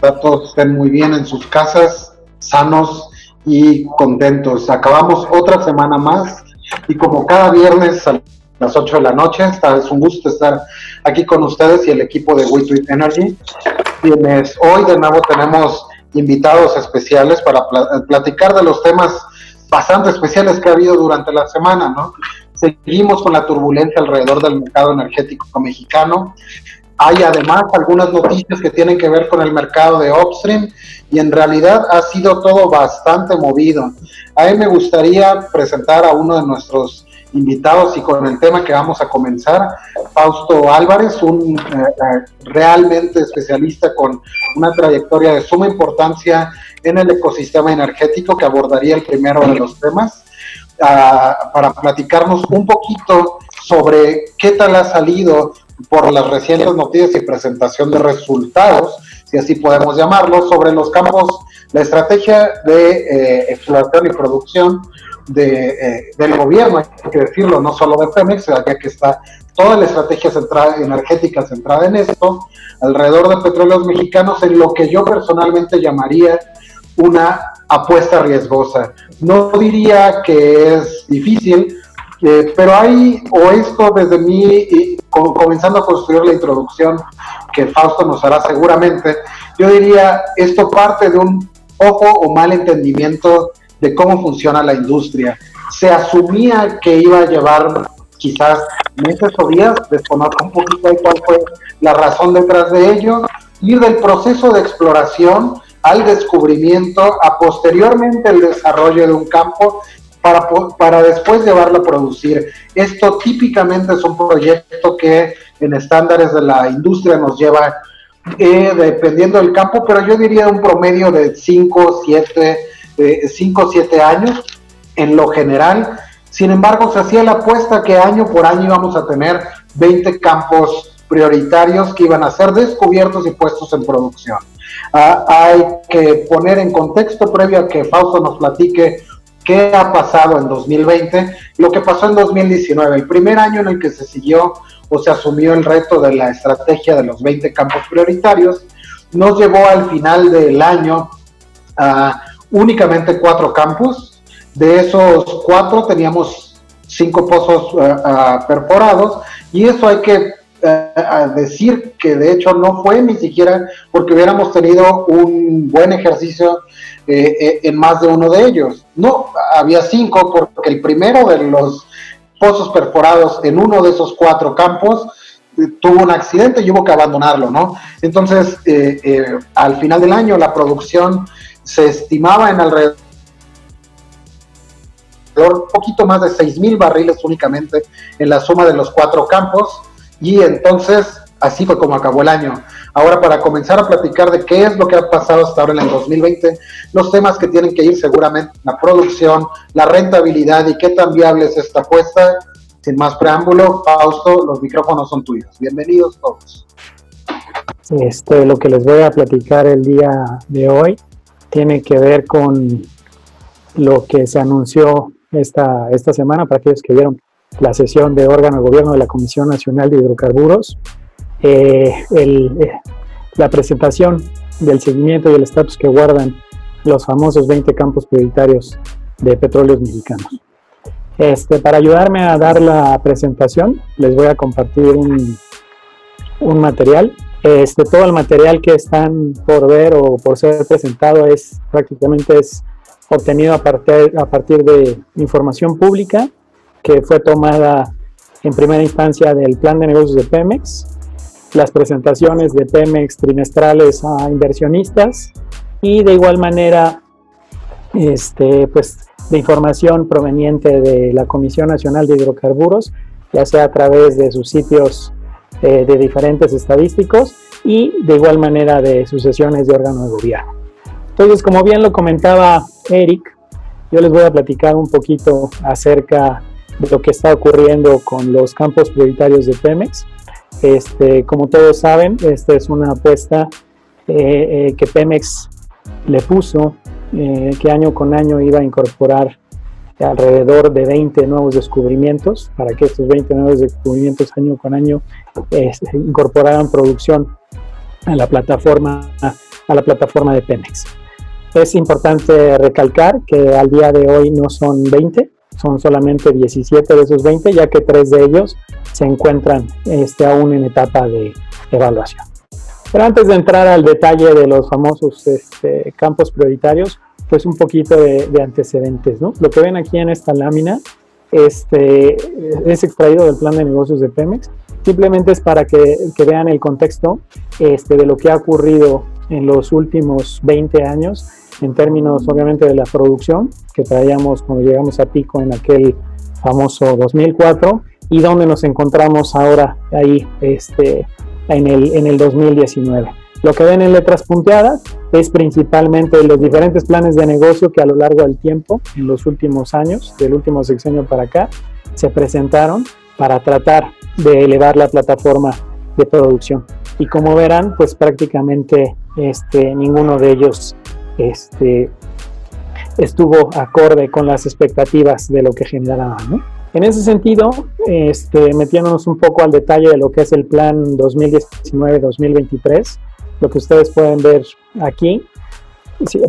todos estén muy bien en sus casas, sanos y contentos. Acabamos otra semana más y como cada viernes a las 8 de la noche, es un gusto estar aquí con ustedes y el equipo de WeTweet Energy, quienes hoy de nuevo tenemos invitados especiales para platicar de los temas bastante especiales que ha habido durante la semana, ¿no? Seguimos con la turbulencia alrededor del mercado energético mexicano. Hay además algunas noticias que tienen que ver con el mercado de upstream y en realidad ha sido todo bastante movido. A mí me gustaría presentar a uno de nuestros invitados y con el tema que vamos a comenzar, Fausto Álvarez, un eh, eh, realmente especialista con una trayectoria de suma importancia en el ecosistema energético que abordaría el primero de los temas, ah, para platicarnos un poquito sobre qué tal ha salido por las recientes noticias y presentación de resultados, si así podemos llamarlo, sobre los campos, la estrategia de eh, exploración y producción de, eh, del gobierno, hay que decirlo, no solo de Pemex, ya que está toda la estrategia centrada, energética centrada en esto, alrededor de petróleos mexicanos, en lo que yo personalmente llamaría una apuesta riesgosa. No diría que es difícil, eh, pero hay, o esto desde mí, comenzando a construir la introducción que Fausto nos hará seguramente, yo diría, esto parte de un ojo o mal entendimiento de cómo funciona la industria. Se asumía que iba a llevar quizás meses o días, desconozco un poquito de cuál fue la razón detrás de ello, ir del proceso de exploración al descubrimiento, a posteriormente el desarrollo de un campo para, para después llevarlo a producir. Esto típicamente es un proyecto que en estándares de la industria nos lleva, eh, dependiendo del campo, pero yo diría un promedio de 5, 7, 5 o 7 años en lo general. Sin embargo, se hacía la apuesta que año por año íbamos a tener 20 campos prioritarios que iban a ser descubiertos y puestos en producción. Ah, hay que poner en contexto previo a que Fausto nos platique qué ha pasado en 2020, lo que pasó en 2019, el primer año en el que se siguió o se asumió el reto de la estrategia de los 20 campos prioritarios, nos llevó al final del año a únicamente cuatro campos. De esos cuatro teníamos cinco pozos eh, ah, perforados y eso hay que eh, decir que de hecho no fue ni siquiera porque hubiéramos tenido un buen ejercicio eh, en más de uno de ellos. No, había cinco porque el primero de los pozos perforados en uno de esos cuatro campos tuvo un accidente y hubo que abandonarlo, ¿no? Entonces, al final del año la producción se estimaba en alrededor un poquito más de 6 mil barriles únicamente en la suma de los cuatro campos y entonces así fue como acabó el año. Ahora para comenzar a platicar de qué es lo que ha pasado hasta ahora en el 2020, los temas que tienen que ir seguramente la producción, la rentabilidad y qué tan viable es esta apuesta. Sin más preámbulo, Fausto, los micrófonos son tuyos. Bienvenidos todos. Este, lo que les voy a platicar el día de hoy tiene que ver con lo que se anunció esta, esta semana para aquellos que vieron la sesión de órgano de gobierno de la Comisión Nacional de Hidrocarburos, eh, eh, la presentación del seguimiento y el estatus que guardan los famosos 20 campos prioritarios de petróleos mexicanos. Este, para ayudarme a dar la presentación, les voy a compartir un, un material este, todo el material que están por ver o por ser presentado es prácticamente es obtenido a partir, a partir de información pública que fue tomada en primera instancia del plan de negocios de Pemex, las presentaciones de Pemex trimestrales a inversionistas y de igual manera este, pues, de información proveniente de la Comisión Nacional de Hidrocarburos, ya sea a través de sus sitios eh, de diferentes estadísticos y de igual manera de sucesiones de órgano de gobierno. Entonces, como bien lo comentaba Eric, yo les voy a platicar un poquito acerca de lo que está ocurriendo con los campos prioritarios de Pemex. Este, como todos saben, esta es una apuesta eh, eh, que Pemex le puso, que año con año iba a incorporar alrededor de 20 nuevos descubrimientos para que estos 20 nuevos descubrimientos año con año este, incorporaran producción a la plataforma, a la plataforma de Pemex. Es importante recalcar que al día de hoy no son 20, son solamente 17 de esos 20, ya que tres de ellos se encuentran este, aún en etapa de evaluación. Pero antes de entrar al detalle de los famosos este, campos prioritarios, pues un poquito de, antecedentes. Lo que ven aquí en esta lámina este, es extraído del plan de negocios de Pemex. Simplemente es para que, vean el contexto de lo que ha ocurrido en los últimos 20 años en términos obviamente de la producción que traíamos cuando llegamos a pico en aquel famoso 2004 y donde nos encontramos ahora ahí este, en, el, en el 2019. Lo que ven en letras punteadas es principalmente los diferentes planes de negocio que a lo largo del tiempo, en los últimos años, del último sexenio para acá, se presentaron para tratar de elevar la plataforma de producción. Y como verán, pues prácticamente este, ninguno de ellos este, estuvo acorde con las expectativas de lo que generaban. En ese sentido, este, metiéndonos un poco al detalle de lo que es el plan 2019-2023, lo que ustedes pueden ver aquí,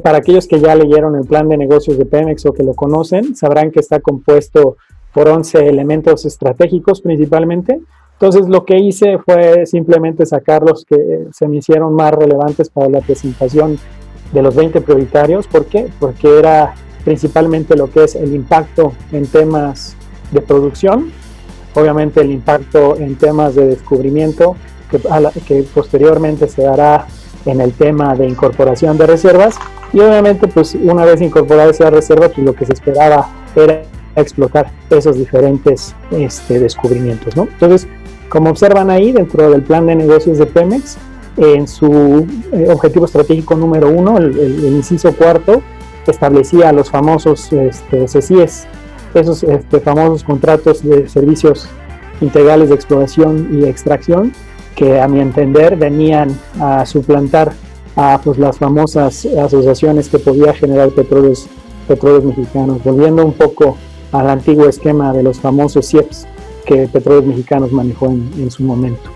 para aquellos que ya leyeron el plan de negocios de Pemex o que lo conocen, sabrán que está compuesto por 11 elementos estratégicos principalmente. Entonces lo que hice fue simplemente sacar los que se me hicieron más relevantes para la presentación de los 20 prioritarios. ¿Por qué? Porque era principalmente lo que es el impacto en temas de producción, obviamente el impacto en temas de descubrimiento, que, que posteriormente se dará en el tema de incorporación de reservas, y obviamente pues una vez incorporada esa reserva, pues lo que se esperaba era explotar esos diferentes este, descubrimientos. ¿no? Entonces, como observan ahí dentro del plan de negocios de Pemex, en su eh, objetivo estratégico número uno, el, inciso cuarto, establecía los famosos este, CCIES, esos este, famosos contratos de servicios integrales de exploración y extracción, que a mi entender venían a suplantar a pues, las famosas asociaciones que podía generar petróleos, petróleos mexicanos, volviendo un poco al antiguo esquema de los famosos CIEPs que Petróleos Mexicanos manejó en su momento.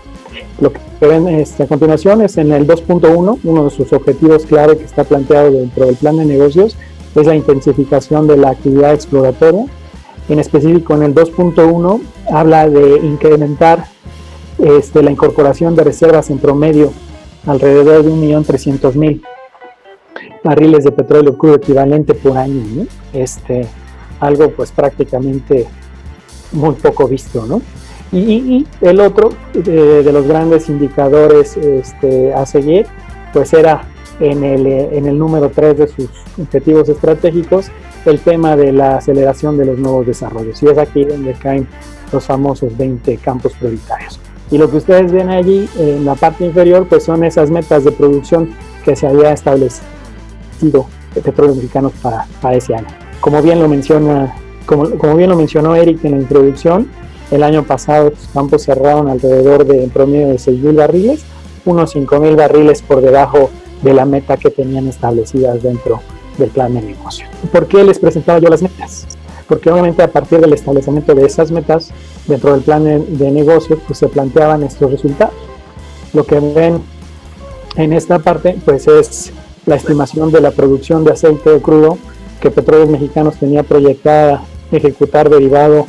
Lo que ven este, a continuación es en el 2.1, uno de sus objetivos clave que está planteado dentro del plan de negocios es la intensificación de la actividad exploratoria. En específico, en el 2.1 habla de incrementar este, la incorporación de reservas en promedio alrededor de 1.300.000 barriles de petróleo crudo equivalente por año. Este, algo pues prácticamente muy poco visto, ¿no? Y, el otro de, los grandes indicadores este, a seguir, pues era en el, en el número 3 de sus objetivos estratégicos, el tema de la aceleración de los nuevos desarrollos. Y es aquí donde caen los famosos 20 campos prioritarios. Y lo que ustedes ven allí en la parte inferior, pues son esas metas de producción que se había establecido de petróleos mexicanos para, para ese año. Como bien lo menciona, como, como bien lo mencionó Eric en la introducción, el año pasado los campos cerraron alrededor de en promedio de 6.000 barriles, unos 5.000 barriles por debajo de la meta que tenían establecidas dentro del plan de negocio. ¿Por qué les presentaba yo las metas? Porque obviamente a partir del establecimiento de esas metas dentro del plan de, de negocio pues se planteaban estos resultados. Lo que ven en esta parte pues es la estimación de la producción de aceite crudo que Petróleos Mexicanos tenía proyectada ejecutar derivado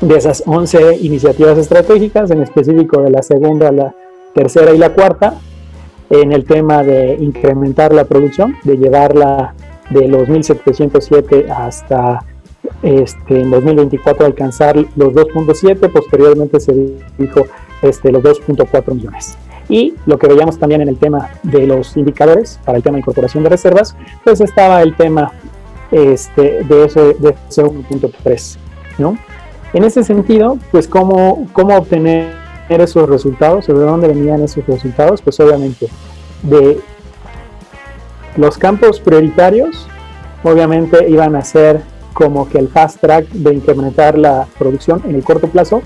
de esas 11 iniciativas estratégicas, en específico de la segunda, la tercera y la cuarta, en el tema de incrementar la producción, de llevarla de los 1.707 hasta este, en 2024 alcanzar los 2.7, posteriormente se dijo este, los 2.4 millones. Y lo que veíamos también en el tema de los indicadores para el tema de incorporación de reservas, pues estaba el tema este, de ese, de ese 1.3, ¿no? En ese sentido, pues cómo, cómo obtener esos resultados, de dónde venían esos resultados, pues obviamente de los campos prioritarios, obviamente iban a ser como que el fast track de incrementar la producción en el corto plazo.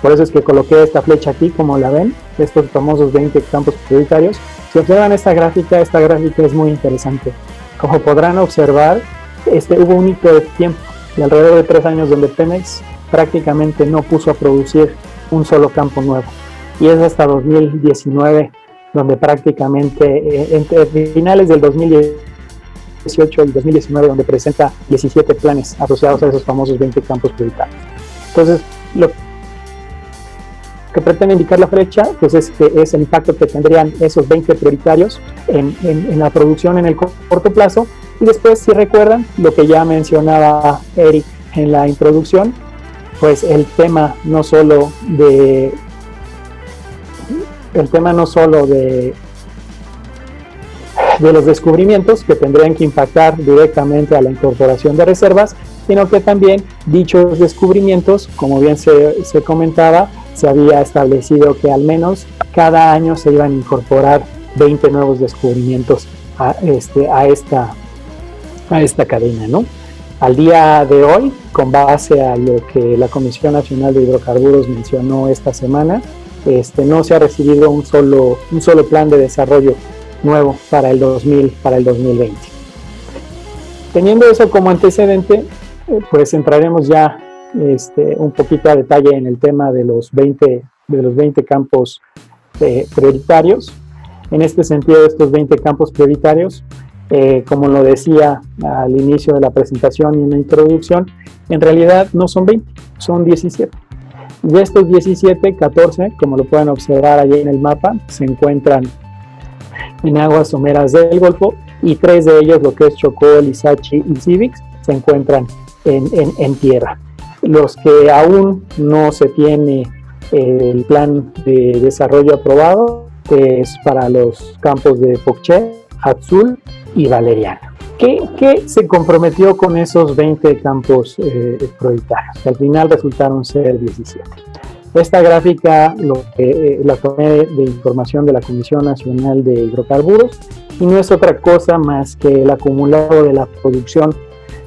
Por eso es que coloqué esta flecha aquí, como la ven, estos famosos 20 campos prioritarios. Si observan esta gráfica, esta gráfica es muy interesante. Como podrán observar, este, hubo un hito de tiempo de alrededor de tres años donde Pemex prácticamente no puso a producir un solo campo nuevo. Y es hasta 2019 donde prácticamente eh, entre finales del 2018 y 2019, donde presenta 17 planes asociados a esos famosos 20 campos prioritarios. Entonces, lo que pretende indicar la flecha, pues es, que es el impacto que tendrían esos 20 prioritarios en, en, la producción en el corto plazo. Y después, si recuerdan, lo que ya mencionaba Eric en la introducción, pues el tema no solo de el tema no solo de de los descubrimientos que tendrían que impactar directamente a la incorporación de reservas, sino que también dichos descubrimientos, como bien se, se comentaba, se había establecido que al menos cada año se iban a incorporar 20 nuevos descubrimientos a, este, a, esta, a esta cadena. ¿no? Al día de hoy, con base a lo que la Comisión Nacional de Hidrocarburos mencionó esta semana, este, no se ha recibido un solo, un solo plan de desarrollo nuevo para el, 2000, para el 2020. Teniendo eso como antecedente, eh, pues entraremos ya este, un poquito a detalle en el tema de los 20, de los 20 campos eh, prioritarios. En este sentido, estos 20 campos prioritarios, eh, como lo decía al inicio de la presentación y en la introducción, en realidad no son 20, son 17. De estos 17, 14, como lo pueden observar allí en el mapa, se encuentran en aguas someras del Golfo y tres de ellos, lo que es Chocó, Lisachi y Civix, se encuentran en, en tierra los que aún no se tiene eh, el plan de desarrollo aprobado es para los campos de Pocché, Azul y Valeriana. ¿Qué, se comprometió con esos 20 campos eh? Que al final resultaron ser 17. Esta gráfica lo que, eh, la tomé de información de la Comisión Nacional de Hidrocarburos y no es otra cosa más que el acumulado de la producción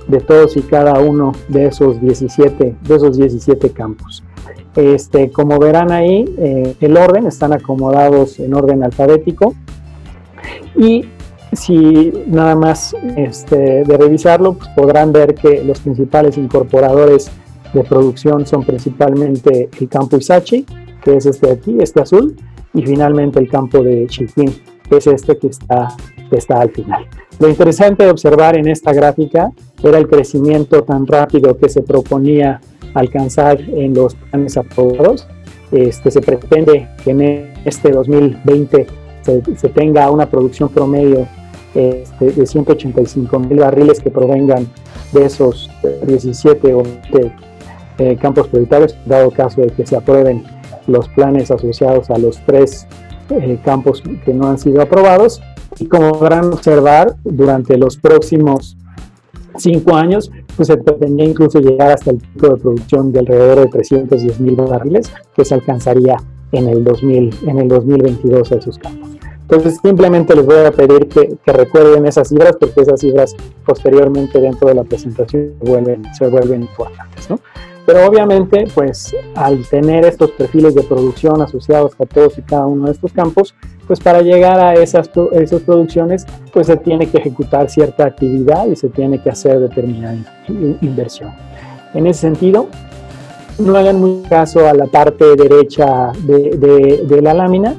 de todos y cada uno de esos 17, de esos 17 campos. Este, como verán ahí, eh, el orden están acomodados en orden alfabético y si nada más este, de revisarlo, pues podrán ver que los principales incorporadores de producción son principalmente el campo Isachi, que es este de aquí, este azul, y finalmente el campo de Chiquín, que es este que está, que está al final. Lo interesante de observar en esta gráfica era el crecimiento tan rápido que se proponía alcanzar en los planes aprobados. Este, se pretende que en este 2020 se, tenga una producción promedio este, de 185 mil barriles que provengan de esos 17 o 20 eh, campos prioritarios, dado caso de que se aprueben los planes asociados a los tres eh, campos que no han sido aprobados. Y como podrán observar, durante los próximos cinco años, pues se pretendía incluso llegar hasta el pico de producción de alrededor de 310 mil barriles, que se alcanzaría en el, 2000, en el 2022 a esos campos. Entonces, simplemente les voy a pedir que, que, recuerden esas cifras, porque esas cifras posteriormente dentro de la presentación se vuelven, se vuelven importantes. ¿no? Pero obviamente, pues al tener estos perfiles de producción asociados a todos y cada uno de estos campos, pues para llegar a esas, esas producciones, pues se tiene que ejecutar cierta actividad y se tiene que hacer determinada inversión. En ese sentido, no hagan mucho caso a la parte derecha de, de, la lámina.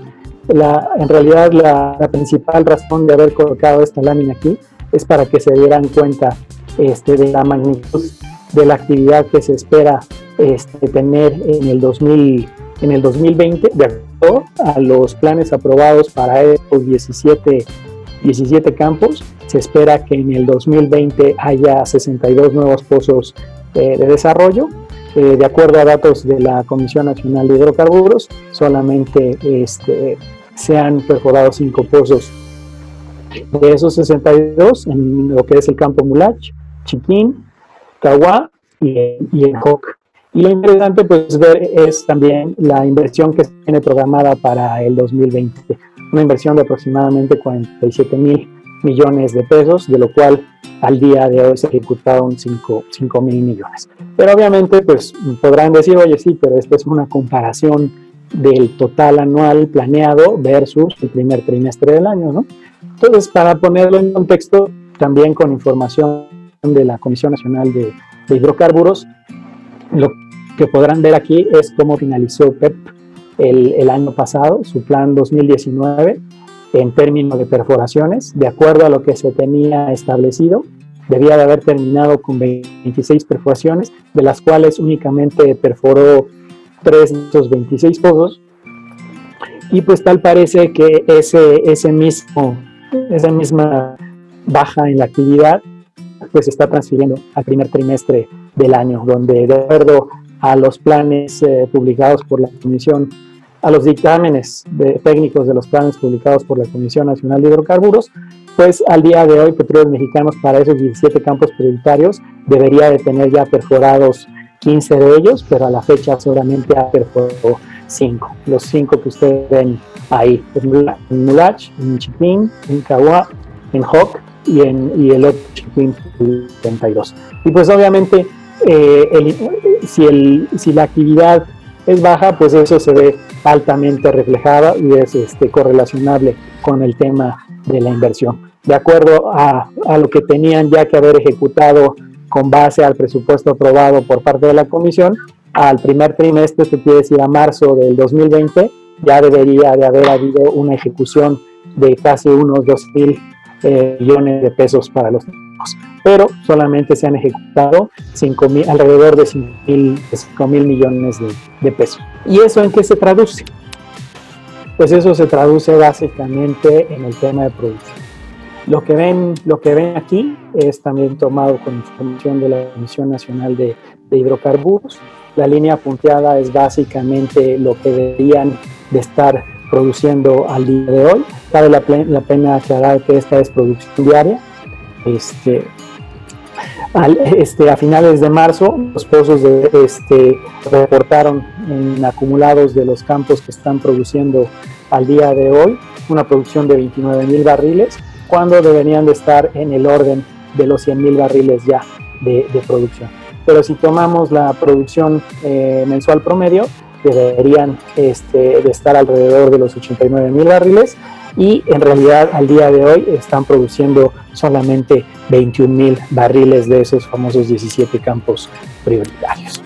La, en realidad, la, la, principal razón de haber colocado esta lámina aquí es para que se dieran cuenta este, de la magnitud de la actividad que se espera este, tener en el, 2000, en el 2020, de acuerdo a los planes aprobados para estos 17, 17 campos. Se espera que en el 2020 haya 62 nuevos pozos eh, de desarrollo. Eh, de acuerdo a datos de la Comisión Nacional de Hidrocarburos, solamente este, se han perforado 5 pozos de esos 62 en lo que es el campo Mulach, Chiquín, Caguá y, y HOC. Y lo interesante pues ver es también la inversión que se tiene programada para el 2020, una inversión de aproximadamente 47 mil millones de pesos, de lo cual al día de hoy se ejecutaron 5, 5 mil millones. Pero obviamente pues podrán decir, oye sí, pero esta es una comparación del total anual planeado versus el primer trimestre del año, ¿no? Entonces, para ponerlo en contexto, también con información de la Comisión Nacional de, Hidrocarburos. Lo que podrán ver aquí es cómo finalizó PEP el, año pasado, su plan 2019, en términos de perforaciones, de acuerdo a lo que se tenía establecido. Debía de haber terminado con 26 perforaciones, de las cuales únicamente perforó 3 de esos 26 pozos. Y pues tal parece que ese, ese mismo, esa misma baja en la actividad pues se está transfiriendo al primer trimestre del año, donde de acuerdo a los planes eh, publicados por la Comisión, a los dictámenes técnicos de los planes publicados por la Comisión Nacional de Hidrocarburos, pues al día de hoy Petróleos Mexicanos para esos 17 campos prioritarios debería de tener ya perforados 15 de ellos, pero a la fecha solamente ha perforado 5. Los 5 que ustedes ven ahí, en Mulach, en Chipín, en Cahuá, en Hawk y, en, y el otro Chipín 32. Y pues obviamente eh, si, el, si la actividad es baja, pues eso se ve altamente reflejado y es este, correlacionable con el tema de la inversión. De acuerdo a, a, lo que tenían ya que haber ejecutado con base al presupuesto aprobado por parte de la comisión, al primer trimestre, esto quiere decir a marzo del 2020, ya debería de haber habido una ejecución de casi unos 2 mil eh, millones de pesos para los niños, pero solamente se han ejecutado 5 mil, alrededor de 5 mil millones de, de pesos. ¿Y eso en qué se traduce? Pues eso se traduce básicamente en el tema de producción. Lo que ven, lo que ven aquí es también tomado con información de la Comisión Nacional de, de Hidrocarburos. La línea punteada es básicamente lo que deberían de estar produciendo al día de hoy. Vale la, pena aclarar que esta es producción diaria. Este, este, a finales de marzo, los pozos de, este, reportaron en acumulados de los campos que están produciendo al día de hoy una producción de 29 mil barriles, cuando deberían de estar en el orden de los 100 mil barriles ya de, producción. Pero si tomamos la producción eh, mensual promedio, deberían este, de estar alrededor de los 89 mil barriles y en realidad al día de hoy están produciendo solamente 21 mil barriles de esos famosos 17 campos prioritarios.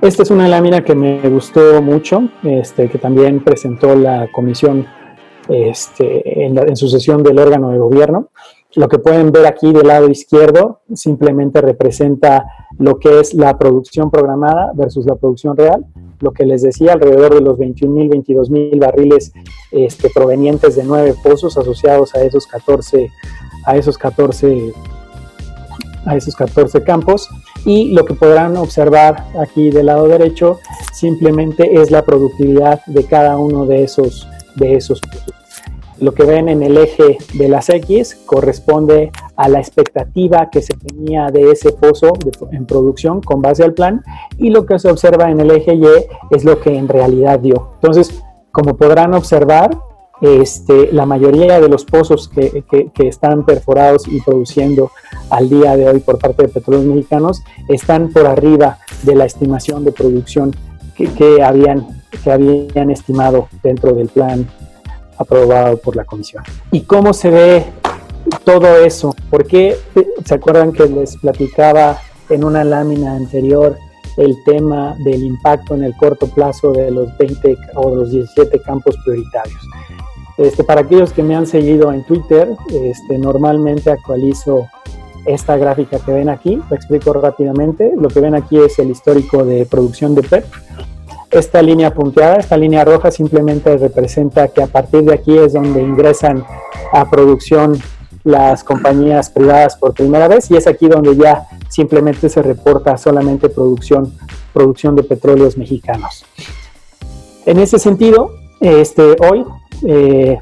Esta es una lámina que me gustó mucho, este, que también presentó la comisión este, en, la, en su sesión del órgano de gobierno. Lo que pueden ver aquí del lado izquierdo simplemente representa lo que es la producción programada versus la producción real. Lo que les decía, alrededor de los 21 mil, 22 mil barriles este, provenientes de nueve pozos asociados a esos 14, a esos 14, a esos 14 campos. Y lo que podrán observar aquí del lado derecho simplemente es la productividad de cada uno de esos, de esos pozos lo que ven en el eje de las X corresponde a la expectativa que se tenía de ese pozo en producción con base al plan y lo que se observa en el eje Y es lo que en realidad dio. Entonces, como podrán observar, este, la mayoría de los pozos que, que, que, están perforados y produciendo al día de hoy por parte de petróleos mexicanos están por arriba de la estimación de producción que, que habían, que habían estimado dentro del plan aprobado por la comisión. ¿Y cómo se ve todo eso? ¿Por qué se acuerdan que les platicaba en una lámina anterior el tema del impacto en el corto plazo de los 20 o los 17 campos prioritarios? Este, para aquellos que me han seguido en Twitter, este, normalmente actualizo esta gráfica que ven aquí, lo explico rápidamente. Lo que ven aquí es el histórico de producción de PEP esta línea punteada, esta línea roja simplemente representa que a partir de aquí es donde ingresan a producción las compañías privadas por primera vez y es aquí donde ya simplemente se reporta solamente producción, producción de petróleos mexicanos. En ese sentido, este, hoy, eh,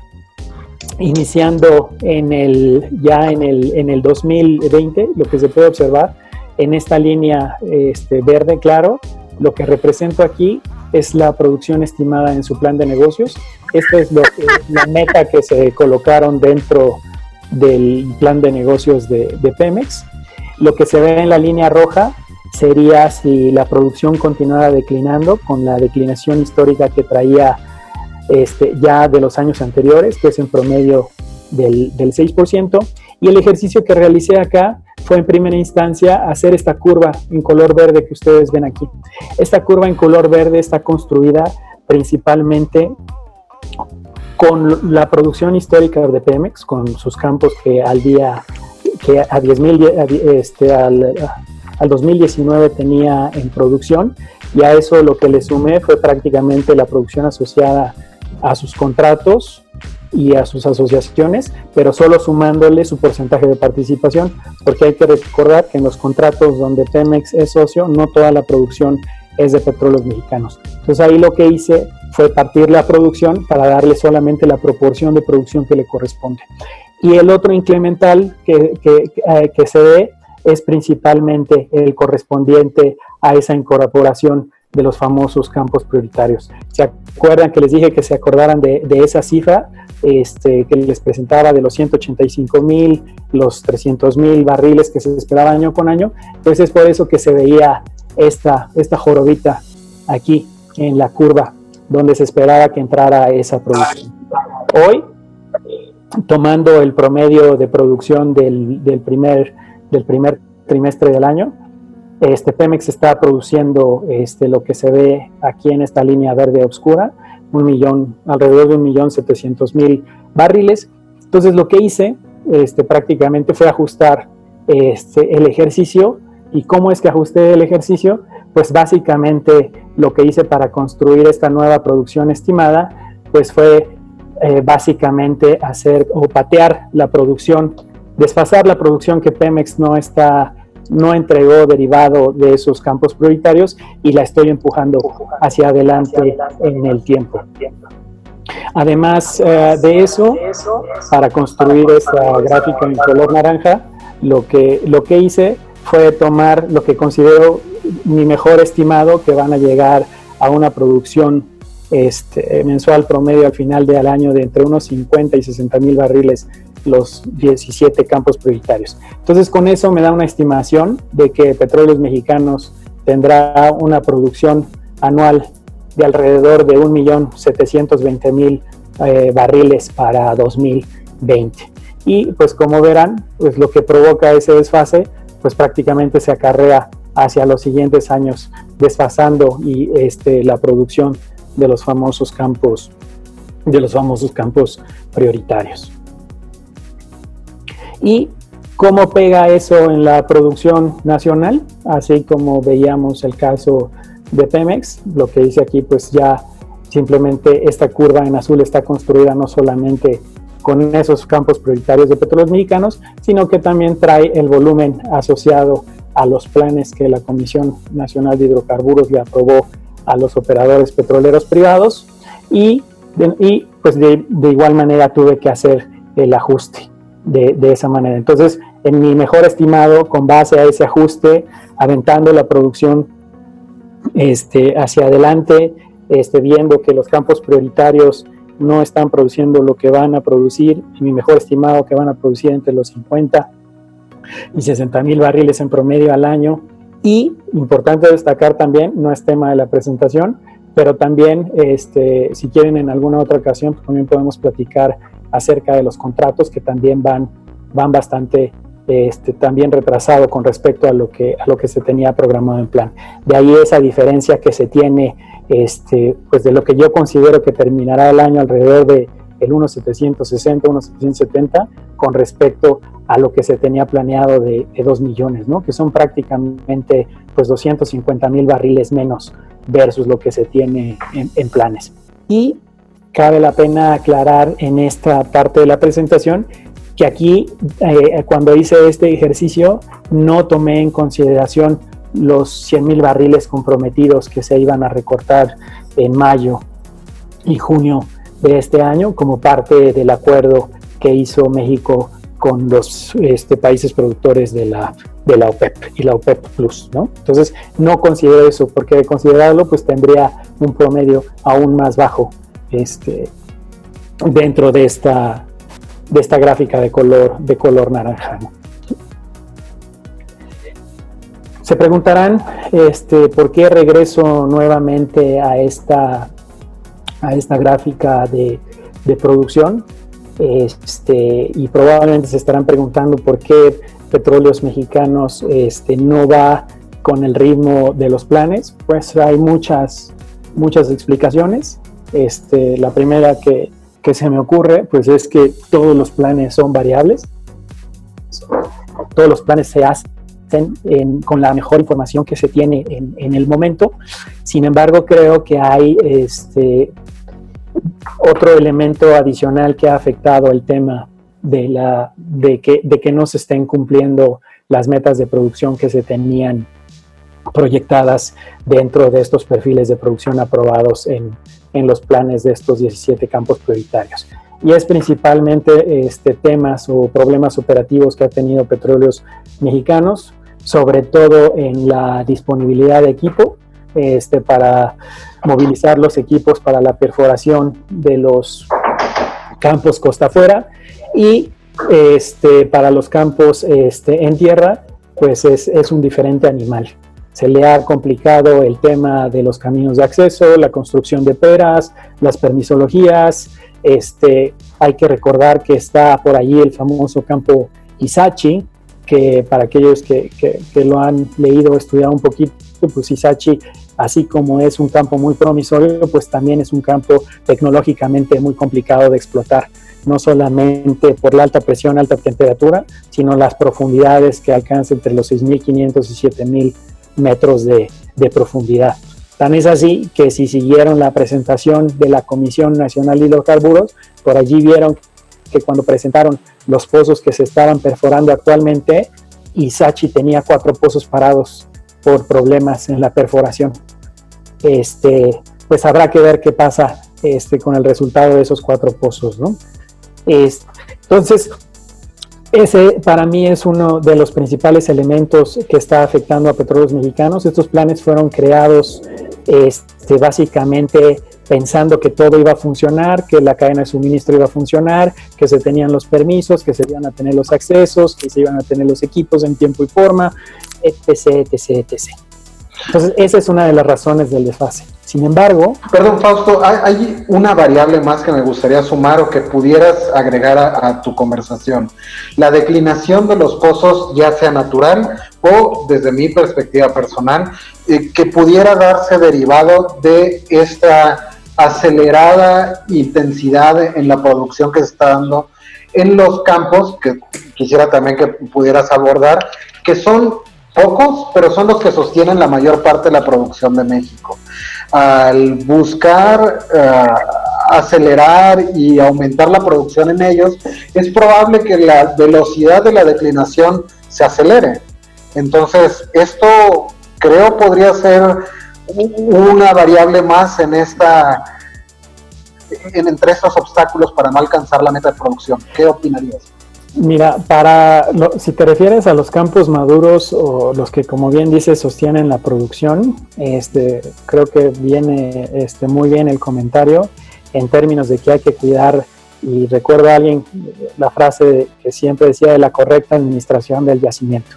iniciando en el, ya en el, en el 2020, lo que se puede observar en esta línea este, verde claro, lo que represento aquí es la producción estimada en su plan de negocios. Esta es lo la meta que se colocaron dentro del plan de negocios de, de, Pemex. Lo que se ve en la línea roja sería si la producción continuara declinando con la declinación histórica que traía este, ya de los años anteriores, que es en promedio del, del 6%. Y el ejercicio que realicé acá fue en primera instancia hacer esta curva en color verde que ustedes ven aquí. Esta curva en color verde está construida principalmente con la producción histórica de Pemex, con sus campos que al día, que a 10.000, este, al, al 2019 tenía en producción, y a eso lo que le sumé fue prácticamente la producción asociada a sus contratos y a sus asociaciones, pero solo sumándole su porcentaje de participación, porque hay que recordar que en los contratos donde Pemex es socio, no toda la producción es de petróleos mexicanos. Entonces ahí lo que hice fue partir la producción para darle solamente la proporción de producción que le corresponde. Y el otro incremental que, que, eh, que se ve es principalmente el correspondiente a esa incorporación de los famosos campos prioritarios. ¿Se acuerdan que les dije que se acordaran de, esa cifra este, que les presentaba de los 185 mil, los 300 mil barriles que se esperaba año con año? Pues es por eso que se veía esta, esta jorobita aquí en la curva donde se esperaba que entrara esa producción. Hoy, tomando el promedio de producción del, del primer, del primer trimestre del año, este Pemex está produciendo este, lo que se ve aquí en esta línea verde oscura, un millón, alrededor de un millón setecientos mil barriles. Entonces lo que hice este, prácticamente fue ajustar este, el ejercicio. ¿Y cómo es que ajusté el ejercicio? Pues básicamente lo que hice para construir esta nueva producción estimada, pues fue eh, básicamente hacer o patear la producción, desfasar la producción que Pemex no está no entregó derivado de esos campos prioritarios y la estoy empujando hacia adelante en el tiempo. Además eh, de eso, para construir esta gráfica en color naranja, lo que, lo que hice fue tomar lo que considero mi mejor estimado, que van a llegar a una producción este, mensual promedio al final del año de entre unos 50 y 60 mil barriles los 17 campos prioritarios. Entonces, con eso me da una estimación de que Petróleos Mexicanos tendrá una producción anual de alrededor de 1.720.000 eh, barriles para 2020. Y pues como verán, pues lo que provoca ese desfase, pues prácticamente se acarrea hacia los siguientes años, desfasando y este, la producción de los famosos campos, de los famosos campos prioritarios. ¿Y cómo pega eso en la producción nacional? Así como veíamos el caso de Pemex, lo que dice aquí pues ya simplemente esta curva en azul está construida no solamente con esos campos prioritarios de petróleos mexicanos, sino que también trae el volumen asociado a los planes que la Comisión Nacional de Hidrocarburos le aprobó a los operadores petroleros privados y, pues de igual manera tuve que hacer el ajuste de, esa manera. Entonces, en mi mejor estimado, con base a ese ajuste, aventando la producción este, hacia adelante, este, viendo que los campos prioritarios no están produciendo lo que van a producir, y mi mejor estimado que van a producir entre los 50 y 60 mil barriles en promedio al año. Y importante destacar también, no es tema de la presentación, pero también, este, si quieren en alguna otra ocasión, pues también podemos platicar acerca de los contratos que también van, van bastante este, también retrasado con respecto a lo, que, a lo que se tenía programado en plan. De ahí esa diferencia que se tiene, este, pues de lo que yo considero que terminará el año alrededor de el 1.760, 1.770, con respecto a lo que se tenía planeado de, de 2 millones, ¿no? que son prácticamente pues 250 mil barriles menos versus lo que se tiene en, en planes. Y cabe la pena aclarar en esta parte de la presentación que aquí, eh, cuando hice este ejercicio, no tomé en consideración los 100 mil barriles comprometidos que se iban a recortar en mayo y junio de este año como parte del acuerdo que hizo México con los este, países productores de la, de la OPEP y la OPEP Plus, ¿no? Entonces, no considero eso, porque de considerarlo, pues tendría un promedio aún más bajo este, dentro de esta, gráfica de color, de color. Se preguntarán este, por qué regreso nuevamente a esta, a esta gráfica de, producción. Este, y probablemente se estarán preguntando por qué Petróleos Mexicanos no va con el ritmo de los planes. Pues hay muchas explicaciones. Este, la primera que, que se me ocurre, pues es que todos los planes son variables, todos los planes se hacen con la mejor información que se tiene en, el momento. Sin embargo, creo que hay este, otro elemento adicional que ha afectado el tema de, que no se estén cumpliendo las metas de producción que se tenían proyectadas dentro de estos perfiles de producción aprobados en, en los planes de estos 17 campos prioritarios. Y es principalmente este, temas o problemas operativos que ha tenido Petróleos Mexicanos, sobre todo en la disponibilidad de equipo este, para movilizar los equipos para la perforación de los campos costa afuera y este, para los campos este, en tierra, pues es, es un diferente animal se le ha complicado el tema de los caminos de acceso, la construcción de peras, las permisologías. Este, hay que recordar que está por allí el famoso campo Isachi, que para aquellos que, lo han leído o estudiado un poquito, pues Isachi, así como es un campo muy promisorio, pues también es un campo tecnológicamente muy complicado de explotar, no solamente por la alta presión, alta temperatura, sino las profundidades que alcanzan entre los 6.500 y 7.000 metros de, de profundidad. Tan es así que si siguieron la presentación de la Comisión Nacional de Hidrocarburos, por allí vieron que cuando presentaron los pozos que se estaban perforando actualmente, Isachi tenía cuatro pozos parados por problemas en la perforación. Este, pues habrá que ver qué pasa este, con el resultado de esos cuatro pozos, ¿no? entonces, ese para mí es uno de los principales elementos que está afectando a petróleos mexicanos. Estos planes fueron creados este, básicamente pensando que todo iba a funcionar, que la cadena de suministro iba a funcionar, que se tenían los permisos, que se iban a tener los accesos, que se iban a tener los equipos en tiempo y forma, etc., etc., etc. Entonces, esa es una de las razones del desfase. Sin embargo... Perdón, Fausto, hay, una variable más que me gustaría sumar o que pudieras agregar a, tu conversación. La declinación de los pozos, ya sea natural o desde mi perspectiva personal, eh, que pudiera darse derivado de esta acelerada intensidad en la producción que se está dando en los campos, que quisiera también que pudieras abordar, que son pocos, pero son los que sostienen la mayor parte de la producción de México. Al buscar eh, acelerar y aumentar la producción en ellos, es probable que la velocidad de la declinación se acelere. Entonces, esto creo podría ser una variable más en esta en, entre estos obstáculos para no alcanzar la meta de producción. ¿Qué opinarías? Mira, para si te refieres a los campos maduros o los que, como bien dices, sostienen la producción, este, creo que viene este, muy bien el comentario en términos de que hay que cuidar y recuerdo a alguien la frase que siempre decía de la correcta administración del yacimiento.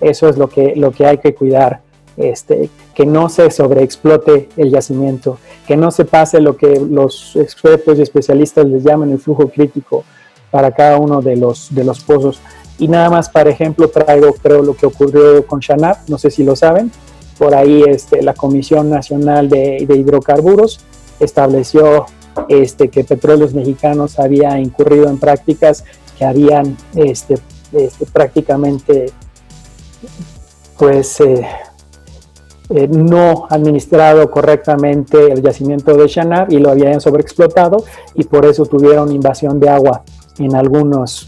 Eso es lo que, lo que hay que cuidar este, que no se sobreexplote el yacimiento, que no se pase lo que los expertos y especialistas les llaman el flujo crítico para cada uno de los, de los pozos. Y nada más, para ejemplo, traigo creo lo que ocurrió con Shanab, no sé si lo saben, por ahí este, la Comisión Nacional de, Hidrocarburos estableció este, que petróleos mexicanos había incurrido en prácticas que habían este, este, prácticamente pues eh, eh, no administrado correctamente el yacimiento de Shanab y lo habían sobreexplotado y por eso tuvieron invasión de agua en algunos,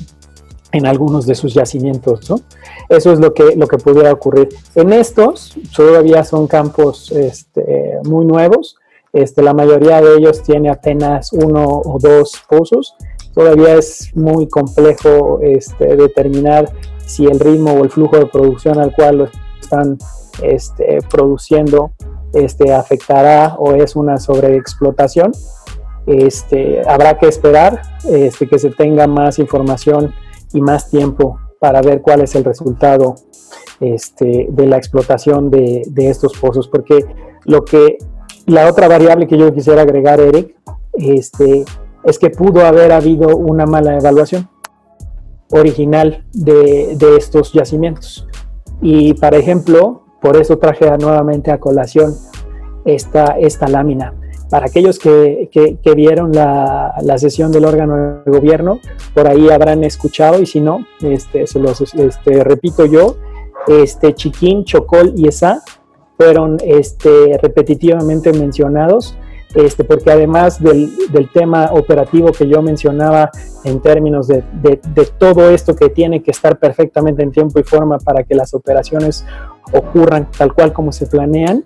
en algunos de sus yacimientos. Eso es lo que, lo que pudiera ocurrir. En estos todavía son campos este, muy nuevos. Este, la mayoría de ellos tiene apenas uno o dos pozos. Todavía es muy complejo este, determinar si el ritmo o el flujo de producción al cual lo están este, produciendo afectará o es una sobreexplotación. Este, habrá que esperar este, que se tenga más información y más tiempo para ver cuál es el resultado este, de la explotación de, estos pozos, porque lo que la otra variable que yo quisiera agregar, Eric, es que pudo haber habido una mala evaluación original de, estos yacimientos. Y, por ejemplo, por eso traje nuevamente a colación esta lámina. Para aquellos que, que, vieron la, la, sesión del órgano de gobierno, por ahí habrán escuchado y si no, este, se los este, repito yo, este, Chiquín, Chocol y Esa fueron este, repetitivamente mencionados, este, porque además del, del, tema operativo que yo mencionaba en términos de, de, de, todo esto que tiene que estar perfectamente en tiempo y forma para que las operaciones ocurran tal cual como se planean,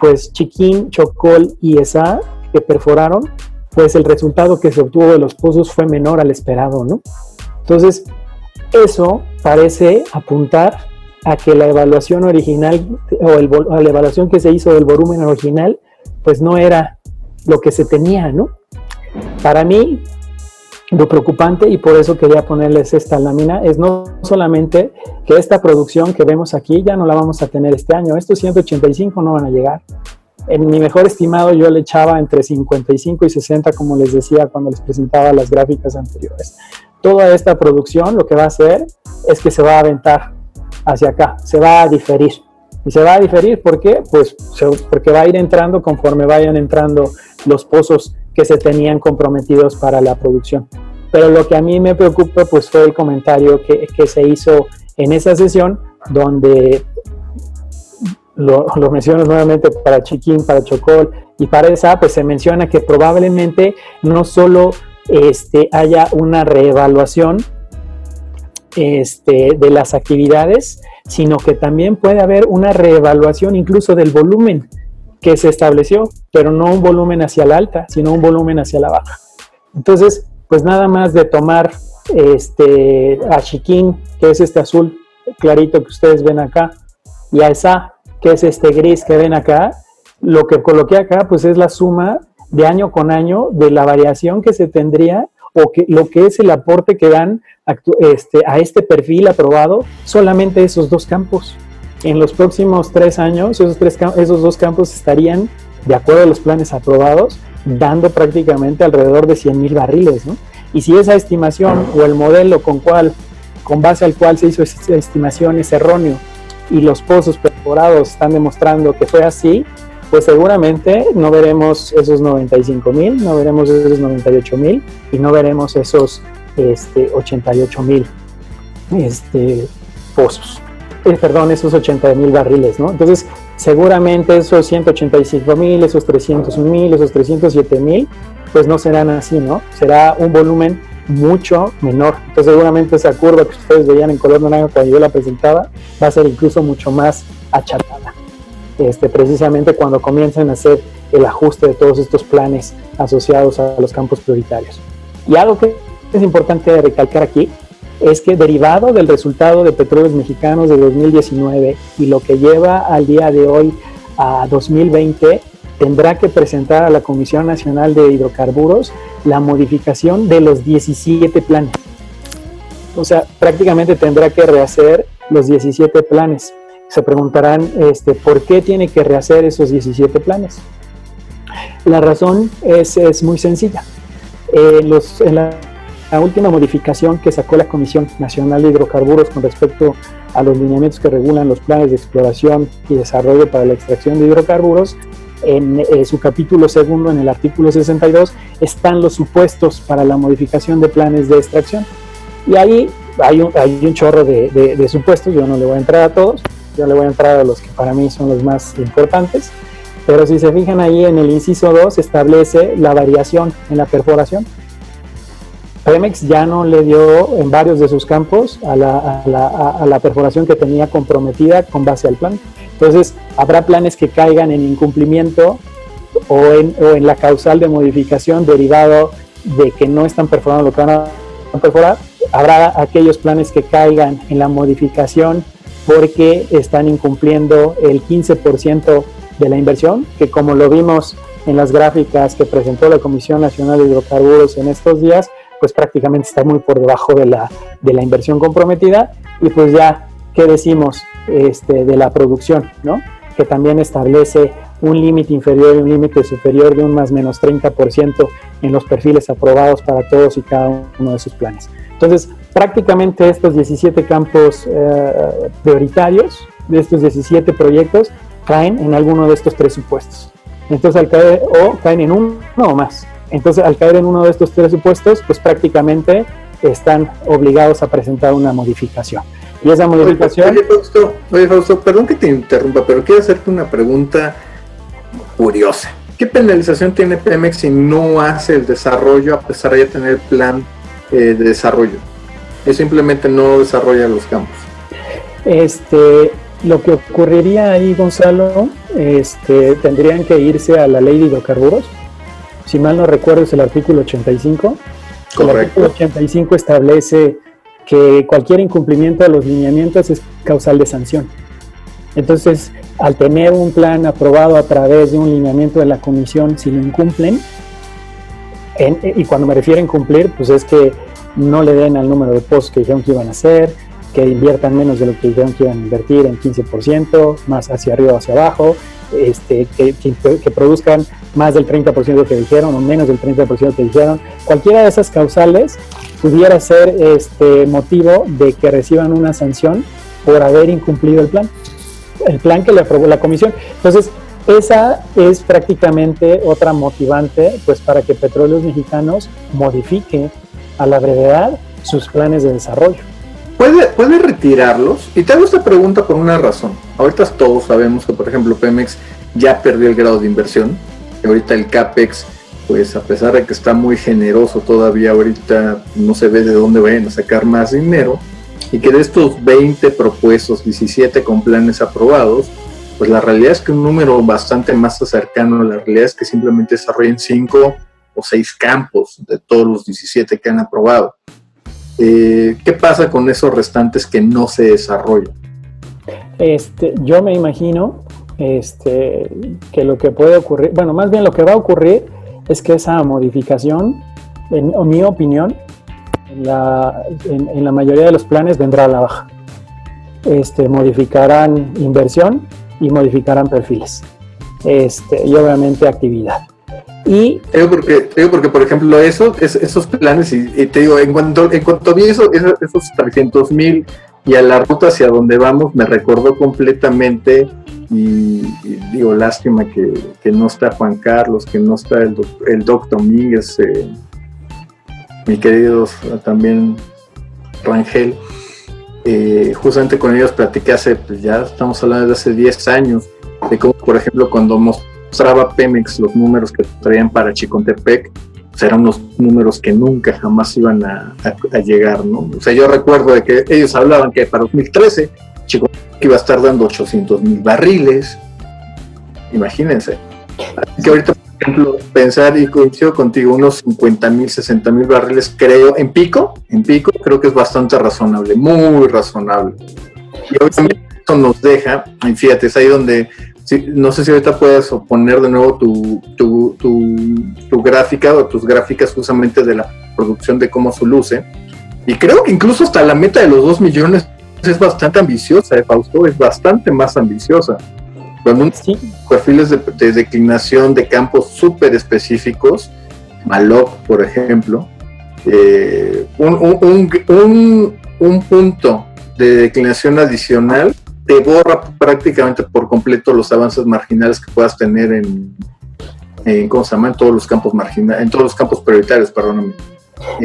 pues Chiquín, Chocol y Esa que perforaron, pues el resultado que se obtuvo de los pozos fue menor al esperado, ¿no? Entonces, eso parece apuntar a que la evaluación original o, el, la evaluación que se hizo del volumen original, pues no era lo que se tenía, ¿no? Para mí, lo preocupante, y por eso quería ponerles esta lámina, es no solamente que esta producción que vemos aquí ya no la vamos a tener este año, estos 185 no van a llegar. En mi mejor estimado yo le echaba entre 55 y 60, como les decía cuando les presentaba las gráficas anteriores. Toda esta producción lo que va a hacer es que se va a aventar hacia acá, se va a diferir. Y se va a diferir, ¿por qué? Pues porque va a ir entrando conforme vayan entrando los pozos que se tenían comprometidos para la producción. Pero lo que a mí me preocupa pues fue el comentario que, que se hizo en esa sesión donde lo, lo, menciono nuevamente para Chiquín, para Chocol y para esa, pues se menciona que probablemente no solo este, haya una reevaluación este, de las actividades, sino que también puede haber una reevaluación incluso del volumen que se estableció, pero no un volumen hacia la alta, sino un volumen hacia la baja. Entonces, pues nada más de tomar este, a Chiquín, que es este azul clarito que ustedes ven acá, y a esa, que es este gris que ven acá, lo que coloqué acá, pues es la suma de año con año de la variación que se tendría o que, lo que es el aporte que dan este, a este perfil aprobado solamente esos dos campos. En los próximos tres años, esos, dos campos estarían, de acuerdo a los planes aprobados, dando prácticamente alrededor de 100 mil barriles. ¿no? Y si esa estimación o el modelo con, cual, con base al cual se hizo esa estimación es erróneo y los pozos perforados están demostrando que fue así, pues seguramente no veremos esos 95 mil, no veremos esos 98 mil y no veremos esos este, 88 mil este, pozos. Eh, perdón, esos 80 mil barriles, ¿no? Entonces, seguramente esos 185 mil, esos 300 mil, esos 307 mil, pues no serán así, ¿no? Será un volumen mucho menor. Entonces, seguramente esa curva que ustedes veían en color naranja cuando yo la presentaba va a ser incluso mucho más achatada. Este, precisamente cuando comiencen a hacer el ajuste de todos estos planes asociados a los campos prioritarios. Y algo que es importante recalcar aquí es que derivado del resultado de Petróleos Mexicanos de 2019 y lo que lleva al día de hoy a 2020, tendrá que presentar a la Comisión Nacional de Hidrocarburos la modificación de los 17 planes. O sea, prácticamente tendrá que rehacer los 17 planes se preguntarán este, por qué tiene que rehacer esos 17 planes. La razón es, muy sencilla. En la, última modificación que sacó la Comisión Nacional de Hidrocarburos con respecto a los lineamientos que regulan los planes de exploración y desarrollo para la extracción de hidrocarburos, en eh, su capítulo segundo, en el artículo 62, están los supuestos para la modificación de planes de extracción. Y ahí hay un, hay un chorro de, de supuestos, yo no le voy a entrar a todos, yo le voy a entrar a los que para mí son los más importantes. Pero si se fijan ahí en el inciso 2 establece la variación en la perforación. Pemex ya no le dio en varios de sus campos a la, perforación que tenía comprometida con base al plan. Entonces, habrá planes que caigan en incumplimiento o en, o en la causal de modificación derivado de que no están perforando lo que van a perforar. Habrá aquellos planes que caigan en la modificación porque están incumpliendo el 15% de la inversión, que como lo vimos en las gráficas que presentó la Comisión Nacional de Hidrocarburos en estos días, pues prácticamente está muy por debajo de la, de la inversión comprometida. Y pues ya, ¿qué decimos este, de la producción? ¿no? Que también establece un límite inferior y un límite superior de un más menos 30% en los perfiles aprobados para todos y cada uno de sus planes. Entonces, prácticamente estos 17 campos prioritarios, de estos 17 proyectos, caen en alguno de estos tres supuestos. Entonces, al caer, o caen en uno o más. Entonces, al caer en uno de estos tres supuestos, pues prácticamente están obligados a presentar una modificación. Y esa modificación... Oye, Fausto, oye, Fausto, perdón que te interrumpa, pero quiero hacerte una pregunta curiosa. ¿Qué penalización tiene Pemex si no hace el desarrollo a pesar de tener plan eh, de desarrollo? Es simplemente no desarrolla los campos. Este, lo que ocurriría ahí, Gonzalo, este, tendrían que irse a la ley de hidrocarburos. Si mal no recuerdo, es el artículo 85. El artículo 85 establece que cualquier incumplimiento de los lineamientos es causal de sanción. Entonces, al tener un plan aprobado a través de un lineamiento de la comisión, si lo incumplen, y cuando me refiero a incumplir, pues es que no le den al número de pozos que dijeron que iban a hacer, que inviertan menos de lo que dijeron que iban a invertir en 15%, más hacia arriba o hacia abajo, este, que, produzcan más del 30% que dijeron o menos del 30% que dijeron. Cualquiera de esas causales pudiera ser este motivo de que reciban una sanción por haber incumplido el plan, el plan que le aprobó la comisión. Entonces, esa es prácticamente otra motivante pues para que Petróleos Mexicanos modifique a la brevedad sus planes de desarrollo. ¿Puede, ¿Puede retirarlos? Y te hago esta pregunta por una razón. Ahorita todos sabemos que, por ejemplo, Pemex ya perdió el grado de inversión. Ahorita el CAPEX, pues a pesar de que está muy generoso todavía, ahorita no se ve de dónde vayan a sacar más dinero. Y que de estos 20 propuestos, 17 con planes aprobados, pues la realidad es que un número bastante más cercano a la realidad es que simplemente desarrollen 5 o 6 campos de todos los 17 que han aprobado. Eh, ¿Qué pasa con esos restantes que no se desarrollan? Este, yo me imagino este, que lo que puede ocurrir, bueno, más bien lo que va a ocurrir es que esa modificación, en, mi opinión, en la, en, la, mayoría de los planes vendrá a la baja. Este, modificarán inversión y modificarán perfiles este, y obviamente actividad. Y digo porque, porque por ejemplo, eso, esos planes, y, te digo, en cuanto, en cuanto vi eso, esos, 300 mil y a la ruta hacia donde vamos, me recordó completamente. Y, digo, lástima que, que, no está Juan Carlos, que no está el, el Doc Domínguez, eh, mi querido también Rangel. Eh, justamente con ellos platiqué hace, pues ya estamos hablando de hace 10 años, de cómo, por ejemplo, cuando mostraba Pemex los números que traían para Chicontepec, pues eran unos números que nunca jamás iban a, llegar, ¿no? O sea, yo recuerdo de que ellos hablaban que para 2013 Chicontepec iba a estar dando 800 mil barriles, imagínense. que ahorita, por ejemplo, pensar, y coincido contigo, unos 50 mil, 60 mil barriles, creo, en pico, en pico, creo que es bastante razonable, muy razonable. Y obviamente eso nos deja, y fíjate, es ahí donde no sé si ahorita puedes poner de nuevo tu, tu, tu, gráfica o tus gráficas justamente de la producción de cómo su luce. Y creo que incluso hasta la meta de los 2 millones es bastante ambiciosa, ¿eh, Fausto? Es bastante más ambiciosa. Con un perfiles de, declinación de campos súper específicos, Malok, por ejemplo, eh, un, un, un, un punto de declinación adicional te borra prácticamente por completo los avances marginales que puedas tener en, en ¿cómo se llama? En todos los campos marginales, en todos los campos prioritarios, perdóname.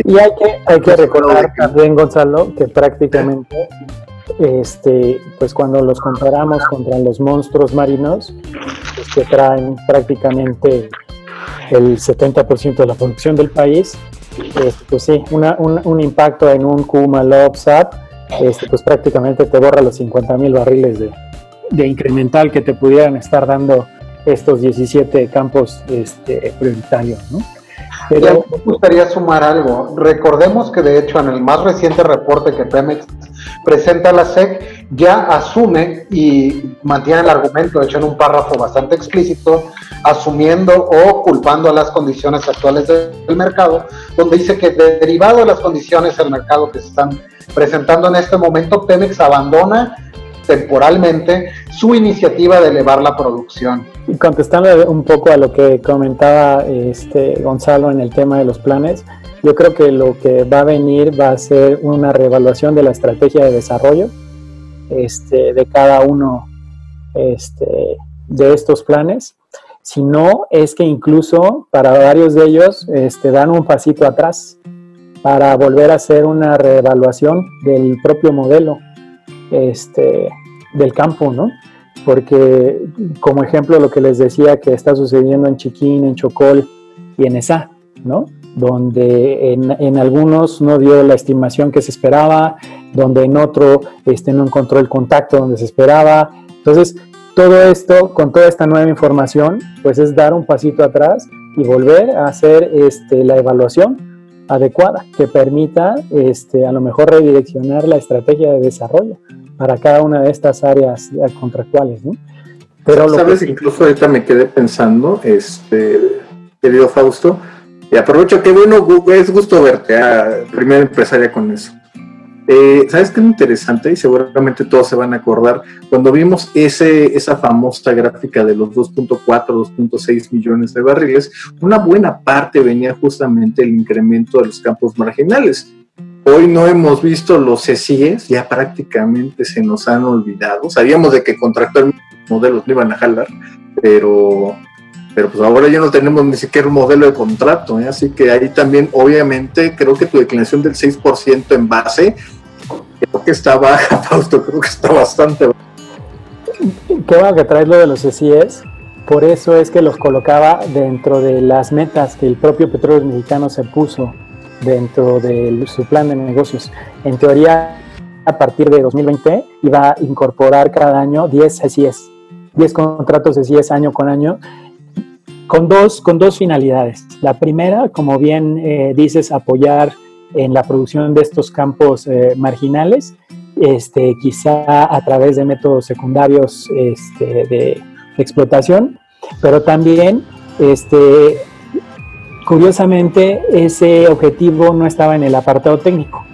Y hay que, hay que recordar también, Gonzalo, que prácticamente, este, pues cuando los comparamos contra los monstruos marinos, pues que traen prácticamente el 70% de la producción del país, este, pues sí, una, un, un, impacto en un Kuma Lobsat este, pues prácticamente te borra los 50 mil barriles de, incremental que te pudieran estar dando estos 17 campos este, prioritarios, ¿no? Pero me gustaría sumar algo. Recordemos que de hecho en el más reciente reporte que Pemex presenta a la SEC ya asume y mantiene el argumento, hecho en un párrafo bastante explícito, asumiendo o culpando a las condiciones actuales del mercado, donde dice que derivado de las condiciones del mercado que se están presentando en este momento, Pemex abandona temporalmente su iniciativa de elevar la producción. Y contestando un poco a lo que comentaba este Gonzalo en el tema de los planes, yo creo que lo que va a venir va a ser una reevaluación de la estrategia de desarrollo este, de cada uno este, de estos planes. sino es que incluso para varios de ellos este, dan un pasito atrás para volver a hacer una reevaluación del propio modelo este, del campo, ¿no? Porque como ejemplo lo que les decía que está sucediendo en Chiquín, en Chocol y en ESA, ¿no? Donde en, algunos no dio la estimación que se esperaba, donde en otro este, no encontró el contacto donde se esperaba. Entonces, todo esto, con toda esta nueva información, pues es dar un pasito atrás y volver a hacer este, la evaluación adecuada que permita este, a lo mejor redireccionar la estrategia de desarrollo para cada una de estas áreas contractuales. ¿no? Pero Sabes, incluso ahorita me quedé pensando, este, querido Fausto, y aprovecho que bueno, es gusto verte, ah, primera empresaria con eso. Eh, ¿Sabes qué es interesante? Y seguramente todos se van a acordar, cuando vimos ese, esa famosa gráfica de los 2.4, 2.6 millones de barriles, una buena parte venía justamente el incremento de los campos marginales. Hoy no hemos visto los CCIES, ya prácticamente se nos han olvidado. Sabíamos de que contractualmente modelos no iban a jalar, pero, pero pues ahora ya no tenemos ni siquiera un modelo de contrato, ¿eh? así que ahí también obviamente creo que tu declinación del 6% en base creo que está baja, Fausto, creo que está bastante baja. Qué bueno que traes lo de los CCS, por eso es que los colocaba dentro de las metas que el propio Petróleo Mexicano se puso dentro de su plan de negocios. En teoría, a partir de 2020 iba a incorporar cada año 10 CCS, 10 contratos de año con año, con dos, con dos finalidades. La primera, como bien eh, dices, apoyar en la producción de estos campos eh, marginales, este, quizá a través de métodos secundarios este, de explotación, pero también, este, curiosamente, ese objetivo no estaba en el apartado técnico,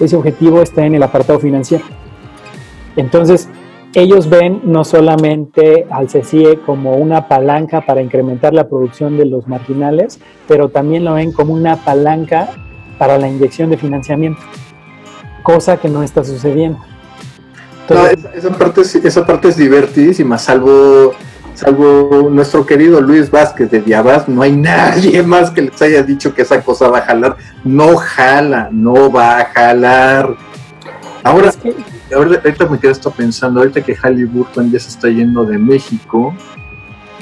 ese objetivo está en el apartado financiero. Entonces, ellos ven no solamente al CECIE como una palanca para incrementar la producción de los marginales, pero también lo ven como una palanca para la inyección de financiamiento, cosa que no está sucediendo. esa, parte es, esa parte es divertidísima, salvo, salvo nuestro querido Luis Vázquez de Diabas, no hay nadie más que les haya dicho que esa cosa va a jalar. No jala, no va a jalar. Ahora, ahorita me quedo esto pensando, ahorita que Halliburton ya se está yendo de México,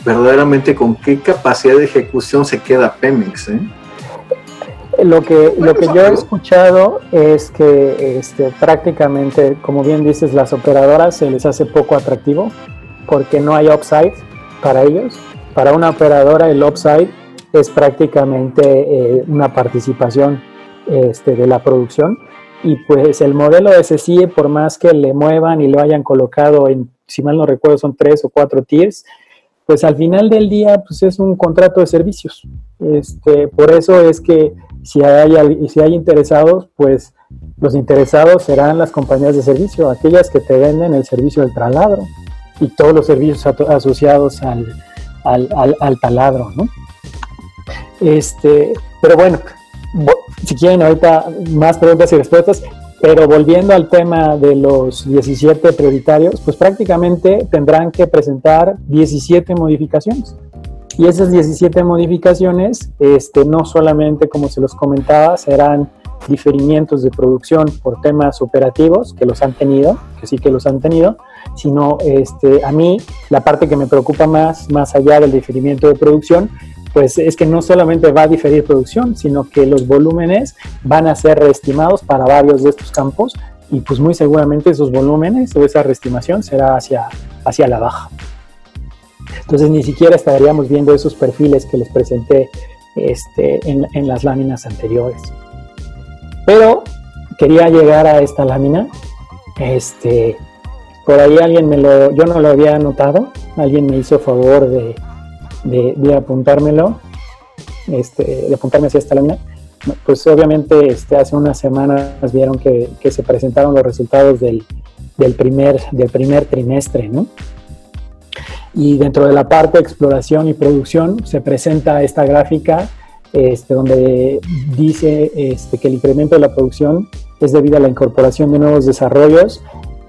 verdaderamente con qué capacidad de ejecución se queda Pemex, ¿eh? Lo que, lo que yo he escuchado es que este, prácticamente, como bien dices, las operadoras se les hace poco atractivo porque no hay upside para ellos. Para una operadora el upside es prácticamente eh, una participación este, de la producción y pues el modelo de SCIE, por más que le muevan y lo hayan colocado en, si mal no recuerdo, son tres o cuatro tiers, pues al final del día pues es un contrato de servicios. Este, por eso es que si hay, si hay interesados, pues los interesados serán las compañías de servicio, aquellas que te venden el servicio del taladro y todos los servicios asociados al, al, taladro, ¿no? Este, pero bueno, si quieren ahorita más preguntas y respuestas, pero volviendo al tema de los 17 prioritarios, pues prácticamente tendrán que presentar 17 modificaciones. Y esas 17 modificaciones, este, no solamente, como se los comentaba, serán diferimientos de producción por temas operativos, que los han tenido, que sí que los han tenido, sino este, a mí la parte que me preocupa más, más allá del diferimiento de producción, pues es que no solamente va a diferir producción, sino que los volúmenes van a ser reestimados para varios de estos campos y pues muy seguramente esos volúmenes o esa reestimación será hacia, hacia la baja. Entonces ni siquiera estaríamos viendo esos perfiles que les presenté este, en, las láminas anteriores. Pero quería llegar a esta lámina. Este, por ahí alguien me lo, yo no lo había anotado, alguien me hizo favor de, de, apuntármelo, este, de apuntarme hacia esta lámina. Pues obviamente este, hace unas semanas vieron que, que se presentaron los resultados del, del, primer, del primer trimestre, ¿no? Y dentro de la parte de exploración y producción se presenta esta gráfica este, donde dice este, que el incremento de la producción es debido a la incorporación de nuevos desarrollos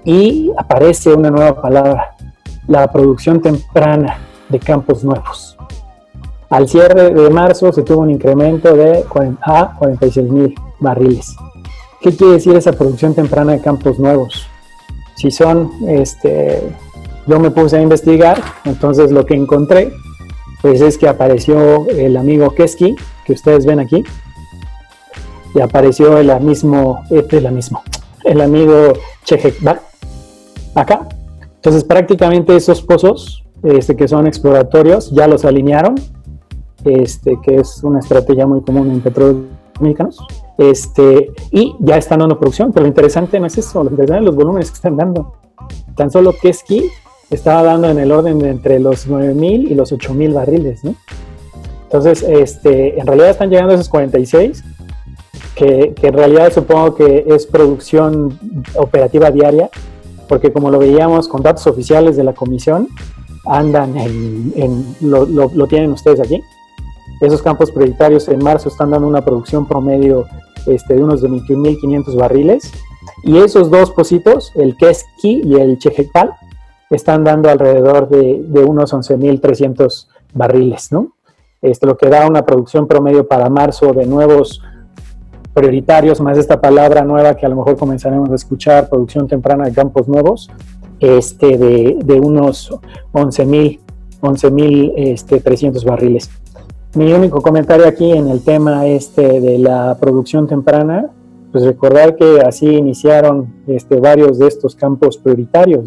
y aparece una nueva palabra, la producción temprana de campos nuevos. Al cierre de marzo se tuvo un incremento de a 46 mil barriles. ¿Qué quiere decir esa producción temprana de campos nuevos? Si son, este, yo me puse a investigar, entonces lo que encontré, pues es que apareció el amigo Keski, que ustedes ven aquí, y apareció el mismo, eh, el mismo, el amigo Chejekbak, acá. Entonces prácticamente esos pozos, este, que son exploratorios, ya los alinearon, este, que es una estrategia muy común en petróleos mexicanos, este, y ya están dando producción, pero lo interesante no es eso, lo interesante es los volúmenes que están dando. Tan solo Keski estaba dando en el orden de entre los 9.000 y los 8.000 barriles, ¿no? Entonces, este, en realidad están llegando esos 46, que, en realidad supongo que es producción operativa diaria, porque como lo veíamos con datos oficiales de la comisión, andan en, lo, lo, tienen ustedes aquí. Esos campos prioritarios en marzo están dando una producción promedio este, de unos 21.500 barriles. Y esos dos positos, el Keski y el Chejekal, están dando alrededor de, de unos 11.300 barriles, ¿no? Esto lo que da una producción promedio para marzo de nuevos prioritarios, más esta palabra nueva que a lo mejor comenzaremos a escuchar, producción temprana de campos nuevos, este, de, unos 11.000 11, este, 300 barriles. Mi único comentario aquí en el tema este de la producción temprana, pues recordar que así iniciaron este, varios de estos campos prioritarios.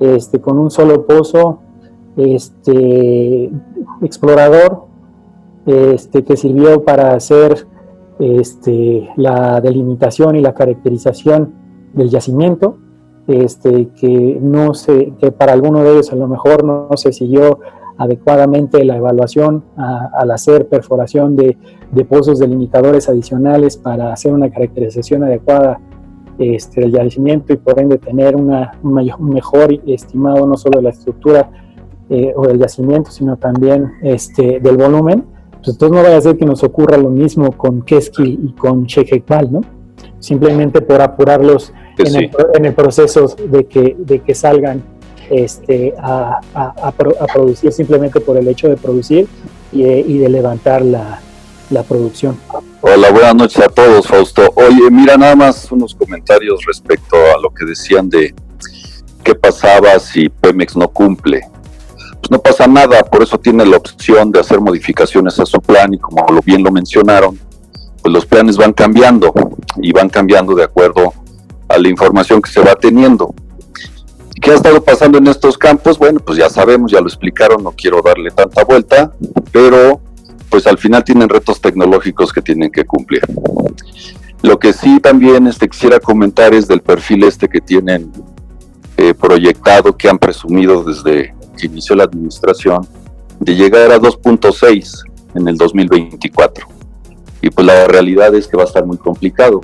Este, con un solo pozo este, explorador este, que sirvió para hacer este, la delimitación y la caracterización del yacimiento, este, que, no se, que para alguno de ellos a lo mejor no, se siguió adecuadamente la evaluación al hacer perforación de, de, pozos delimitadores adicionales para hacer una caracterización adecuada este, del yacimiento y por ende tener una, un mejor estimado no solo de la estructura eh, o del yacimiento, sino también este, del volumen pues entonces no vaya a ser que nos ocurra lo mismo con Keski y con Chekekbal, ¿no? Simplemente por apurarlos en, el, proceso de que, de que salgan este, a, producir simplemente por el hecho de producir y, de levantar la, la, producción. Hola, buenas noches a todos, Fausto. Oye, mira, nada más unos comentarios respecto a lo que decían de qué pasaba si Pemex no cumple pues no pasa nada, por eso tiene la opción de hacer modificaciones a su plan y como bien lo mencionaron, pues los planes van cambiando y van cambiando de acuerdo a la información que se va teniendo. ¿Qué ha estado pasando en estos campos? Bueno, pues ya sabemos, ya lo explicaron, no quiero darle tanta vuelta, pero pues al final tienen retos tecnológicos que tienen que cumplir. Lo que sí también este, quisiera comentar es del perfil este que tienen eh, proyectado, que han presumido desde que inició la administración, de llegar a 2.6 en el 2024. Y pues la realidad es que va a estar muy complicado.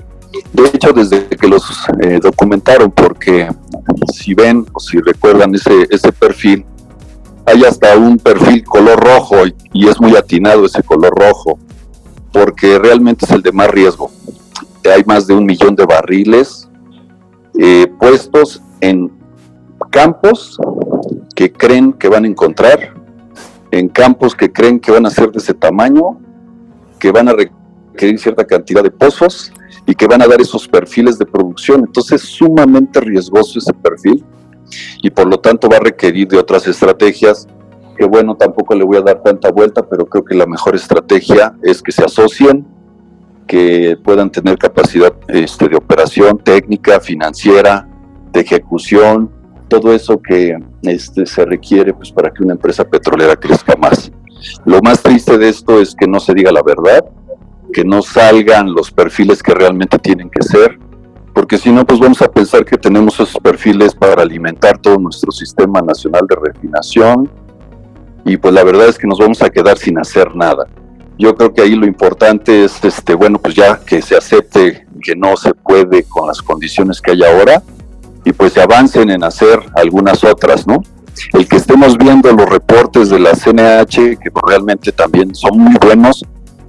De hecho, desde que los eh, documentaron, porque si ven o si recuerdan ese, ese perfil, hay hasta un perfil color rojo y, es muy atinado ese color rojo, porque realmente es el de más riesgo. Hay más de un millón de barriles eh, puestos en campos que creen que van a encontrar, en campos que creen que van a ser de ese tamaño, que van a requerir cierta cantidad de pozos y que van a dar esos perfiles de producción. Entonces es sumamente riesgoso ese perfil y por lo tanto va a requerir de otras estrategias que bueno, tampoco le voy a dar tanta vuelta, pero creo que la mejor estrategia es que se asocien, que puedan tener capacidad este, de operación técnica, financiera, de ejecución, todo eso que este, se requiere pues, para que una empresa petrolera crezca más. Lo más triste de esto es que no se diga la verdad, que no salgan los perfiles que realmente tienen que ser, porque si no, pues vamos a pensar que tenemos esos perfiles para alimentar todo nuestro sistema nacional de refinación y pues la verdad es que nos vamos a quedar sin hacer nada. Yo creo que ahí lo importante es, este, bueno, pues ya que se acepte que no se puede con las condiciones que hay ahora, y pues se avancen en hacer algunas otras, ¿no? El que estemos viendo los reportes de la CNH, que realmente también son muy buenos,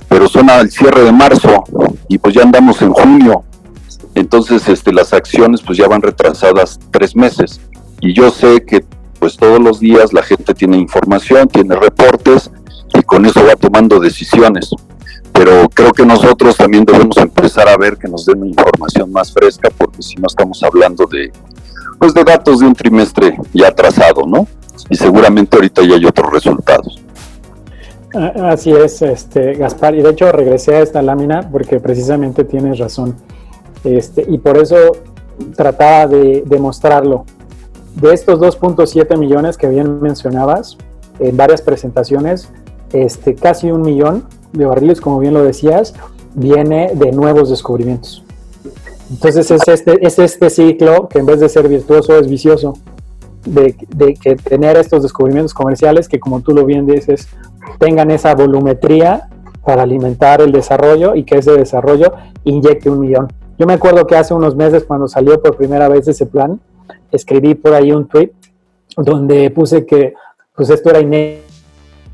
pero son al cierre de marzo y pues ya andamos en junio. Entonces este, las acciones pues ya van retrasadas tres meses. Y yo sé que pues todos los días la gente tiene información, tiene reportes y con eso va tomando decisiones. Pero creo que nosotros también debemos empezar a ver que nos den información más fresca, porque si no estamos hablando de, pues de datos de un trimestre ya atrasado, ¿no? Y seguramente ahorita ya hay otros resultados. Así es, este, Gaspar. Y de hecho regresé a esta lámina porque precisamente tienes razón. Este, y por eso trataba de demostrarlo. De estos 2.7 millones que bien mencionabas en varias presentaciones, este, casi un millón de barriles, como bien lo decías, viene de nuevos descubrimientos. Entonces es este, es este ciclo que en vez de ser virtuoso es vicioso, de, de, que tener estos descubrimientos comerciales que como tú lo bien dices, tengan esa volumetría para alimentar el desarrollo y que ese desarrollo inyecte un millón. Yo me acuerdo que hace unos meses cuando salió por primera vez ese plan, escribí por ahí un tweet donde puse que pues esto era inédito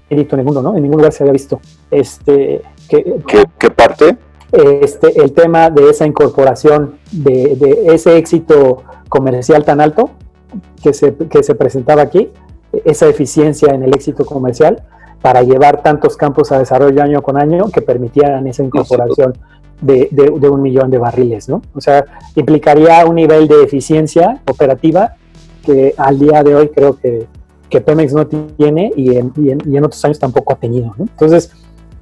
en el mundo, ¿no? En ningún lugar se había visto. Este, que, ¿Qué, parte? Este, el tema de esa incorporación, de, de, ese éxito comercial tan alto que se, que se presentaba aquí, esa eficiencia en el éxito comercial para llevar tantos campos a desarrollo año con año que permitieran esa incorporación de, de, un millón de barriles, ¿no? O sea, implicaría un nivel de eficiencia operativa que al día de hoy creo que, que Pemex no tiene y en, y, en, otros años tampoco ha tenido, ¿no? Entonces,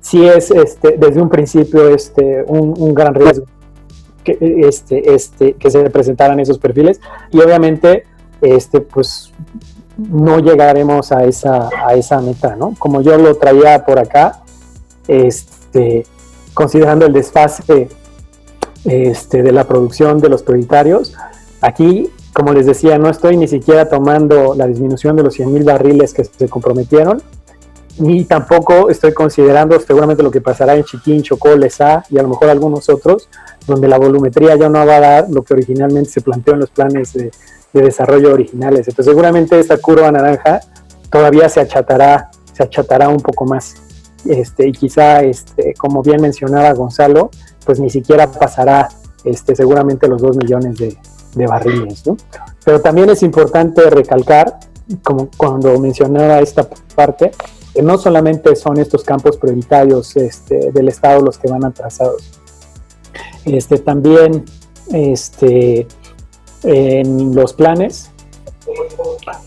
sí es este, desde un principio este, un, un gran riesgo que, este, este, que se presentaran esos perfiles y obviamente este, pues no llegaremos a esa, a esa meta, ¿no? Como yo lo traía por acá, este, considerando el desfase este, de la producción de los prioritarios. Aquí, como les decía, no estoy ni siquiera tomando la disminución de los 100 mil barriles que se comprometieron, ni tampoco estoy considerando seguramente lo que pasará en Chiquín, Chocó, Lesa y a lo mejor algunos otros, donde la volumetría ya no va a dar lo que originalmente se planteó en los planes de, de desarrollo originales. Entonces seguramente esta curva naranja todavía se achatará, se achatará un poco más este, y quizá, este, como bien mencionaba Gonzalo, pues ni siquiera pasará este, seguramente los 2 millones de, barriles. Pero también es importante recalcar, como cuando mencionaba esta parte, que no solamente son estos campos prioritarios este, del Estado los que van atrasados. Este, también este, en los planes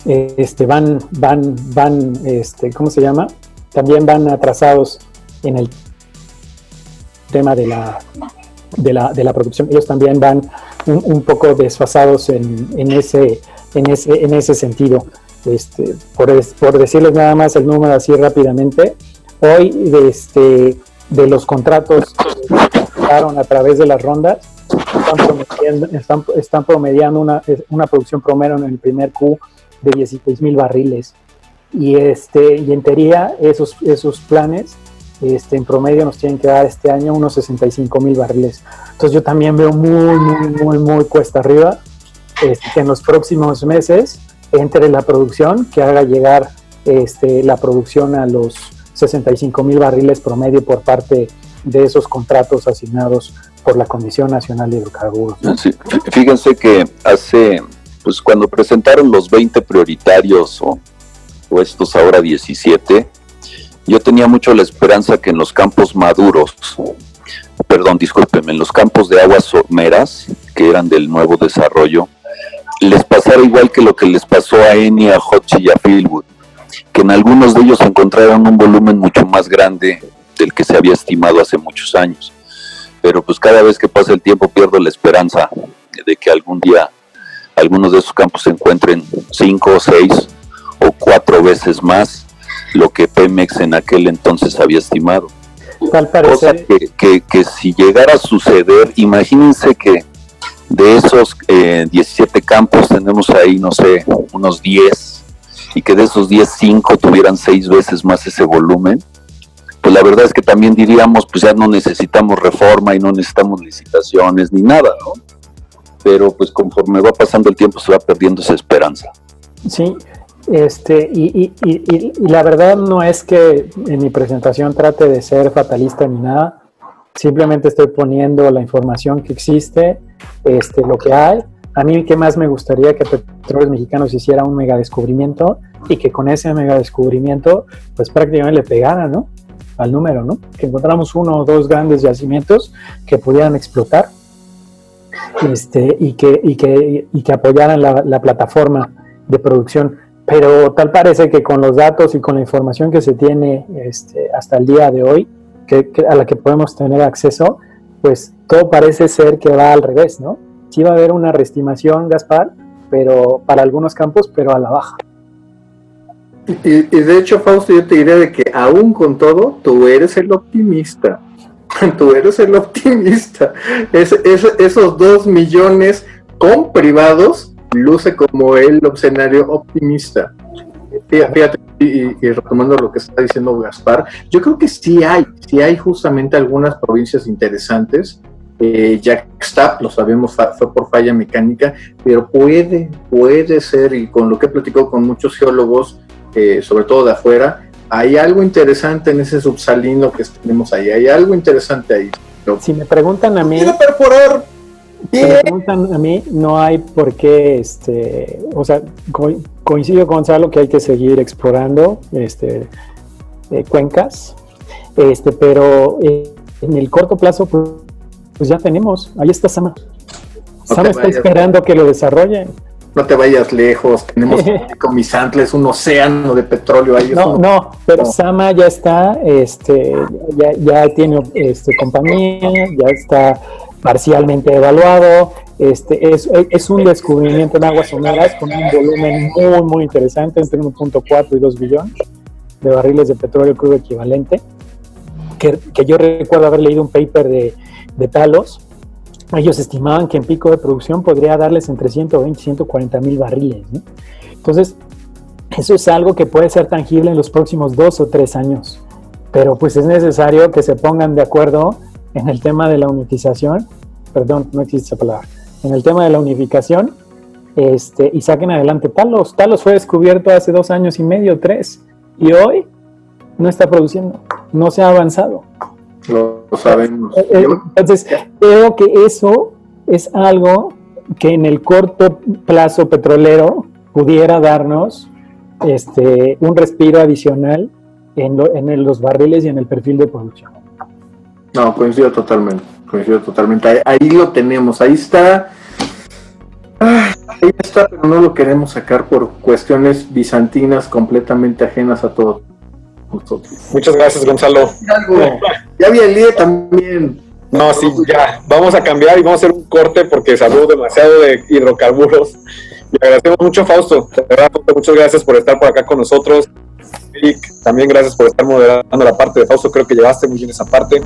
este, van, van, van, este, ¿cómo se llama? también van atrasados en el tema de la, de la, de la producción. Ellos también van un, poco desfasados en, en, ese, en, ese, en ese sentido. Este, por, por, decirles nada más el número así rápidamente, hoy de, este, de los contratos que a través de las rondas, están promediando, están, están promediando una, una producción promedio en el primer Q de 16 mil barriles y, este, y en teoría esos, esos planes este, en promedio nos tienen que dar este año unos 65 mil barriles. Entonces yo también veo muy, muy, muy, muy cuesta arriba este, que en los próximos meses entre la producción, que haga llegar este, la producción a los 65 mil barriles promedio por parte de esos contratos asignados por la Comisión Nacional de Hidrocarburos. Fíjense que hace, pues cuando presentaron los 20 prioritarios o estos ahora 17, yo tenía mucho la esperanza que en los campos maduros, perdón, discúlpenme, en los campos de aguas someras, que eran del nuevo desarrollo, les pasara igual que lo que les pasó a Eni, a Hochi y a Philwood, que en algunos de ellos encontraron un volumen mucho más grande del que se había estimado hace muchos años. Pero pues cada vez que pasa el tiempo pierdo la esperanza de que algún día algunos de esos campos se encuentren cinco o seis o cuatro veces más lo que Pemex en aquel entonces había estimado. Tal Cosa que, que, si llegara a suceder, imagínense que de esos 17 eh, campos tenemos ahí, no sé, unos 10, y que de esos 10, 5 tuvieran seis veces más ese volumen, pues la verdad es que también diríamos, pues ya no necesitamos reforma y no necesitamos licitaciones ni nada, ¿no? Pero pues conforme va pasando el tiempo se va perdiendo esa esperanza. Sí, este, y, la verdad no es que en mi presentación trate de ser fatalista ni nada, simplemente estoy poniendo la información que existe, este, lo que hay. A mí, ¿qué más me gustaría que Petróleos Mexicanos hiciera un mega descubrimiento y que con ese mega descubrimiento, pues prácticamente le pegaran, ¿no? Al número, ¿no? Que encontramos uno o dos grandes yacimientos que pudieran explotar este, y, que, y, que, y que apoyaran la, la plataforma de producción. Pero tal parece que con los datos y con la información que se tiene este, hasta el día de hoy, que, a la que podemos tener acceso, pues todo parece ser que va al revés, ¿no? Sí va a haber una reestimación, Gaspar, pero para algunos campos, pero a la baja. Y, de hecho, Fausto, yo te diría de que aún con todo, tú eres el optimista. Tú eres el optimista. Es, es, esos dos millones con privados luce como el escenario optimista. Fíjate, y, retomando lo que está diciendo Gaspar, yo creo que sí hay, sí hay justamente algunas provincias interesantes. Eh, ya está, lo sabemos, fue por falla mecánica, pero puede, puede ser, y con lo que he platicado con muchos geólogos, eh, sobre todo de afuera, hay algo interesante en ese subsalino que tenemos ahí, hay algo interesante ahí. si me preguntan a mí... Quiero perforar si me preguntan a mí, no hay por qué, este, o sea, coincido con Gonzalo que hay que seguir explorando este, eh, cuencas, este, pero eh, en el corto plazo, pues, pues, ya tenemos, ahí está Sama. Sama está esperando que lo desarrollen. No te vayas lejos, tenemos con mis antles un océano de petróleo ahí. No, no, pero Sama ya está, este, ya, ya tiene este, compañía, ya está parcialmente evaluado. Este, es, es un descubrimiento en aguas someras con un volumen muy, muy interesante, entre 1.4 y 2 billones de barriles de petróleo crudo equivalente. Que, que yo recuerdo haber leído un paper de, de Talos. Ellos estimaban que en pico de producción podría darles entre 120 y 140 mil barriles. Entonces, eso es algo que puede ser tangible en los próximos dos o tres años. Pero pues es necesario que se pongan de acuerdo en el tema de la unificación, perdón, no existe esa palabra, en el tema de la unificación, este, y saquen adelante Talos. Talos fue descubierto hace dos años y medio, tres, y hoy no está produciendo, no se ha avanzado. Lo, sabemos. Eh, eh, entonces, creo que eso es algo que en el corto plazo petrolero pudiera darnos este, un respiro adicional en, en los barriles y en el perfil de producción. No, coincido totalmente, coincido totalmente. Ahí, lo tenemos, ahí está. ahí está, pero no lo queremos sacar por cuestiones bizantinas completamente ajenas a todos nosotros. Muchas gracias, Gonzalo. Ya vi el día también. No, sí, ya. Vamos a cambiar y vamos a hacer un corte porque se demasiado de hidrocarburos. Le agradecemos mucho, Fausto. Muchas gracias por estar por acá con nosotros. Eric, también gracias por estar moderando la parte de Fausto. Creo que llevaste muy bien esa parte.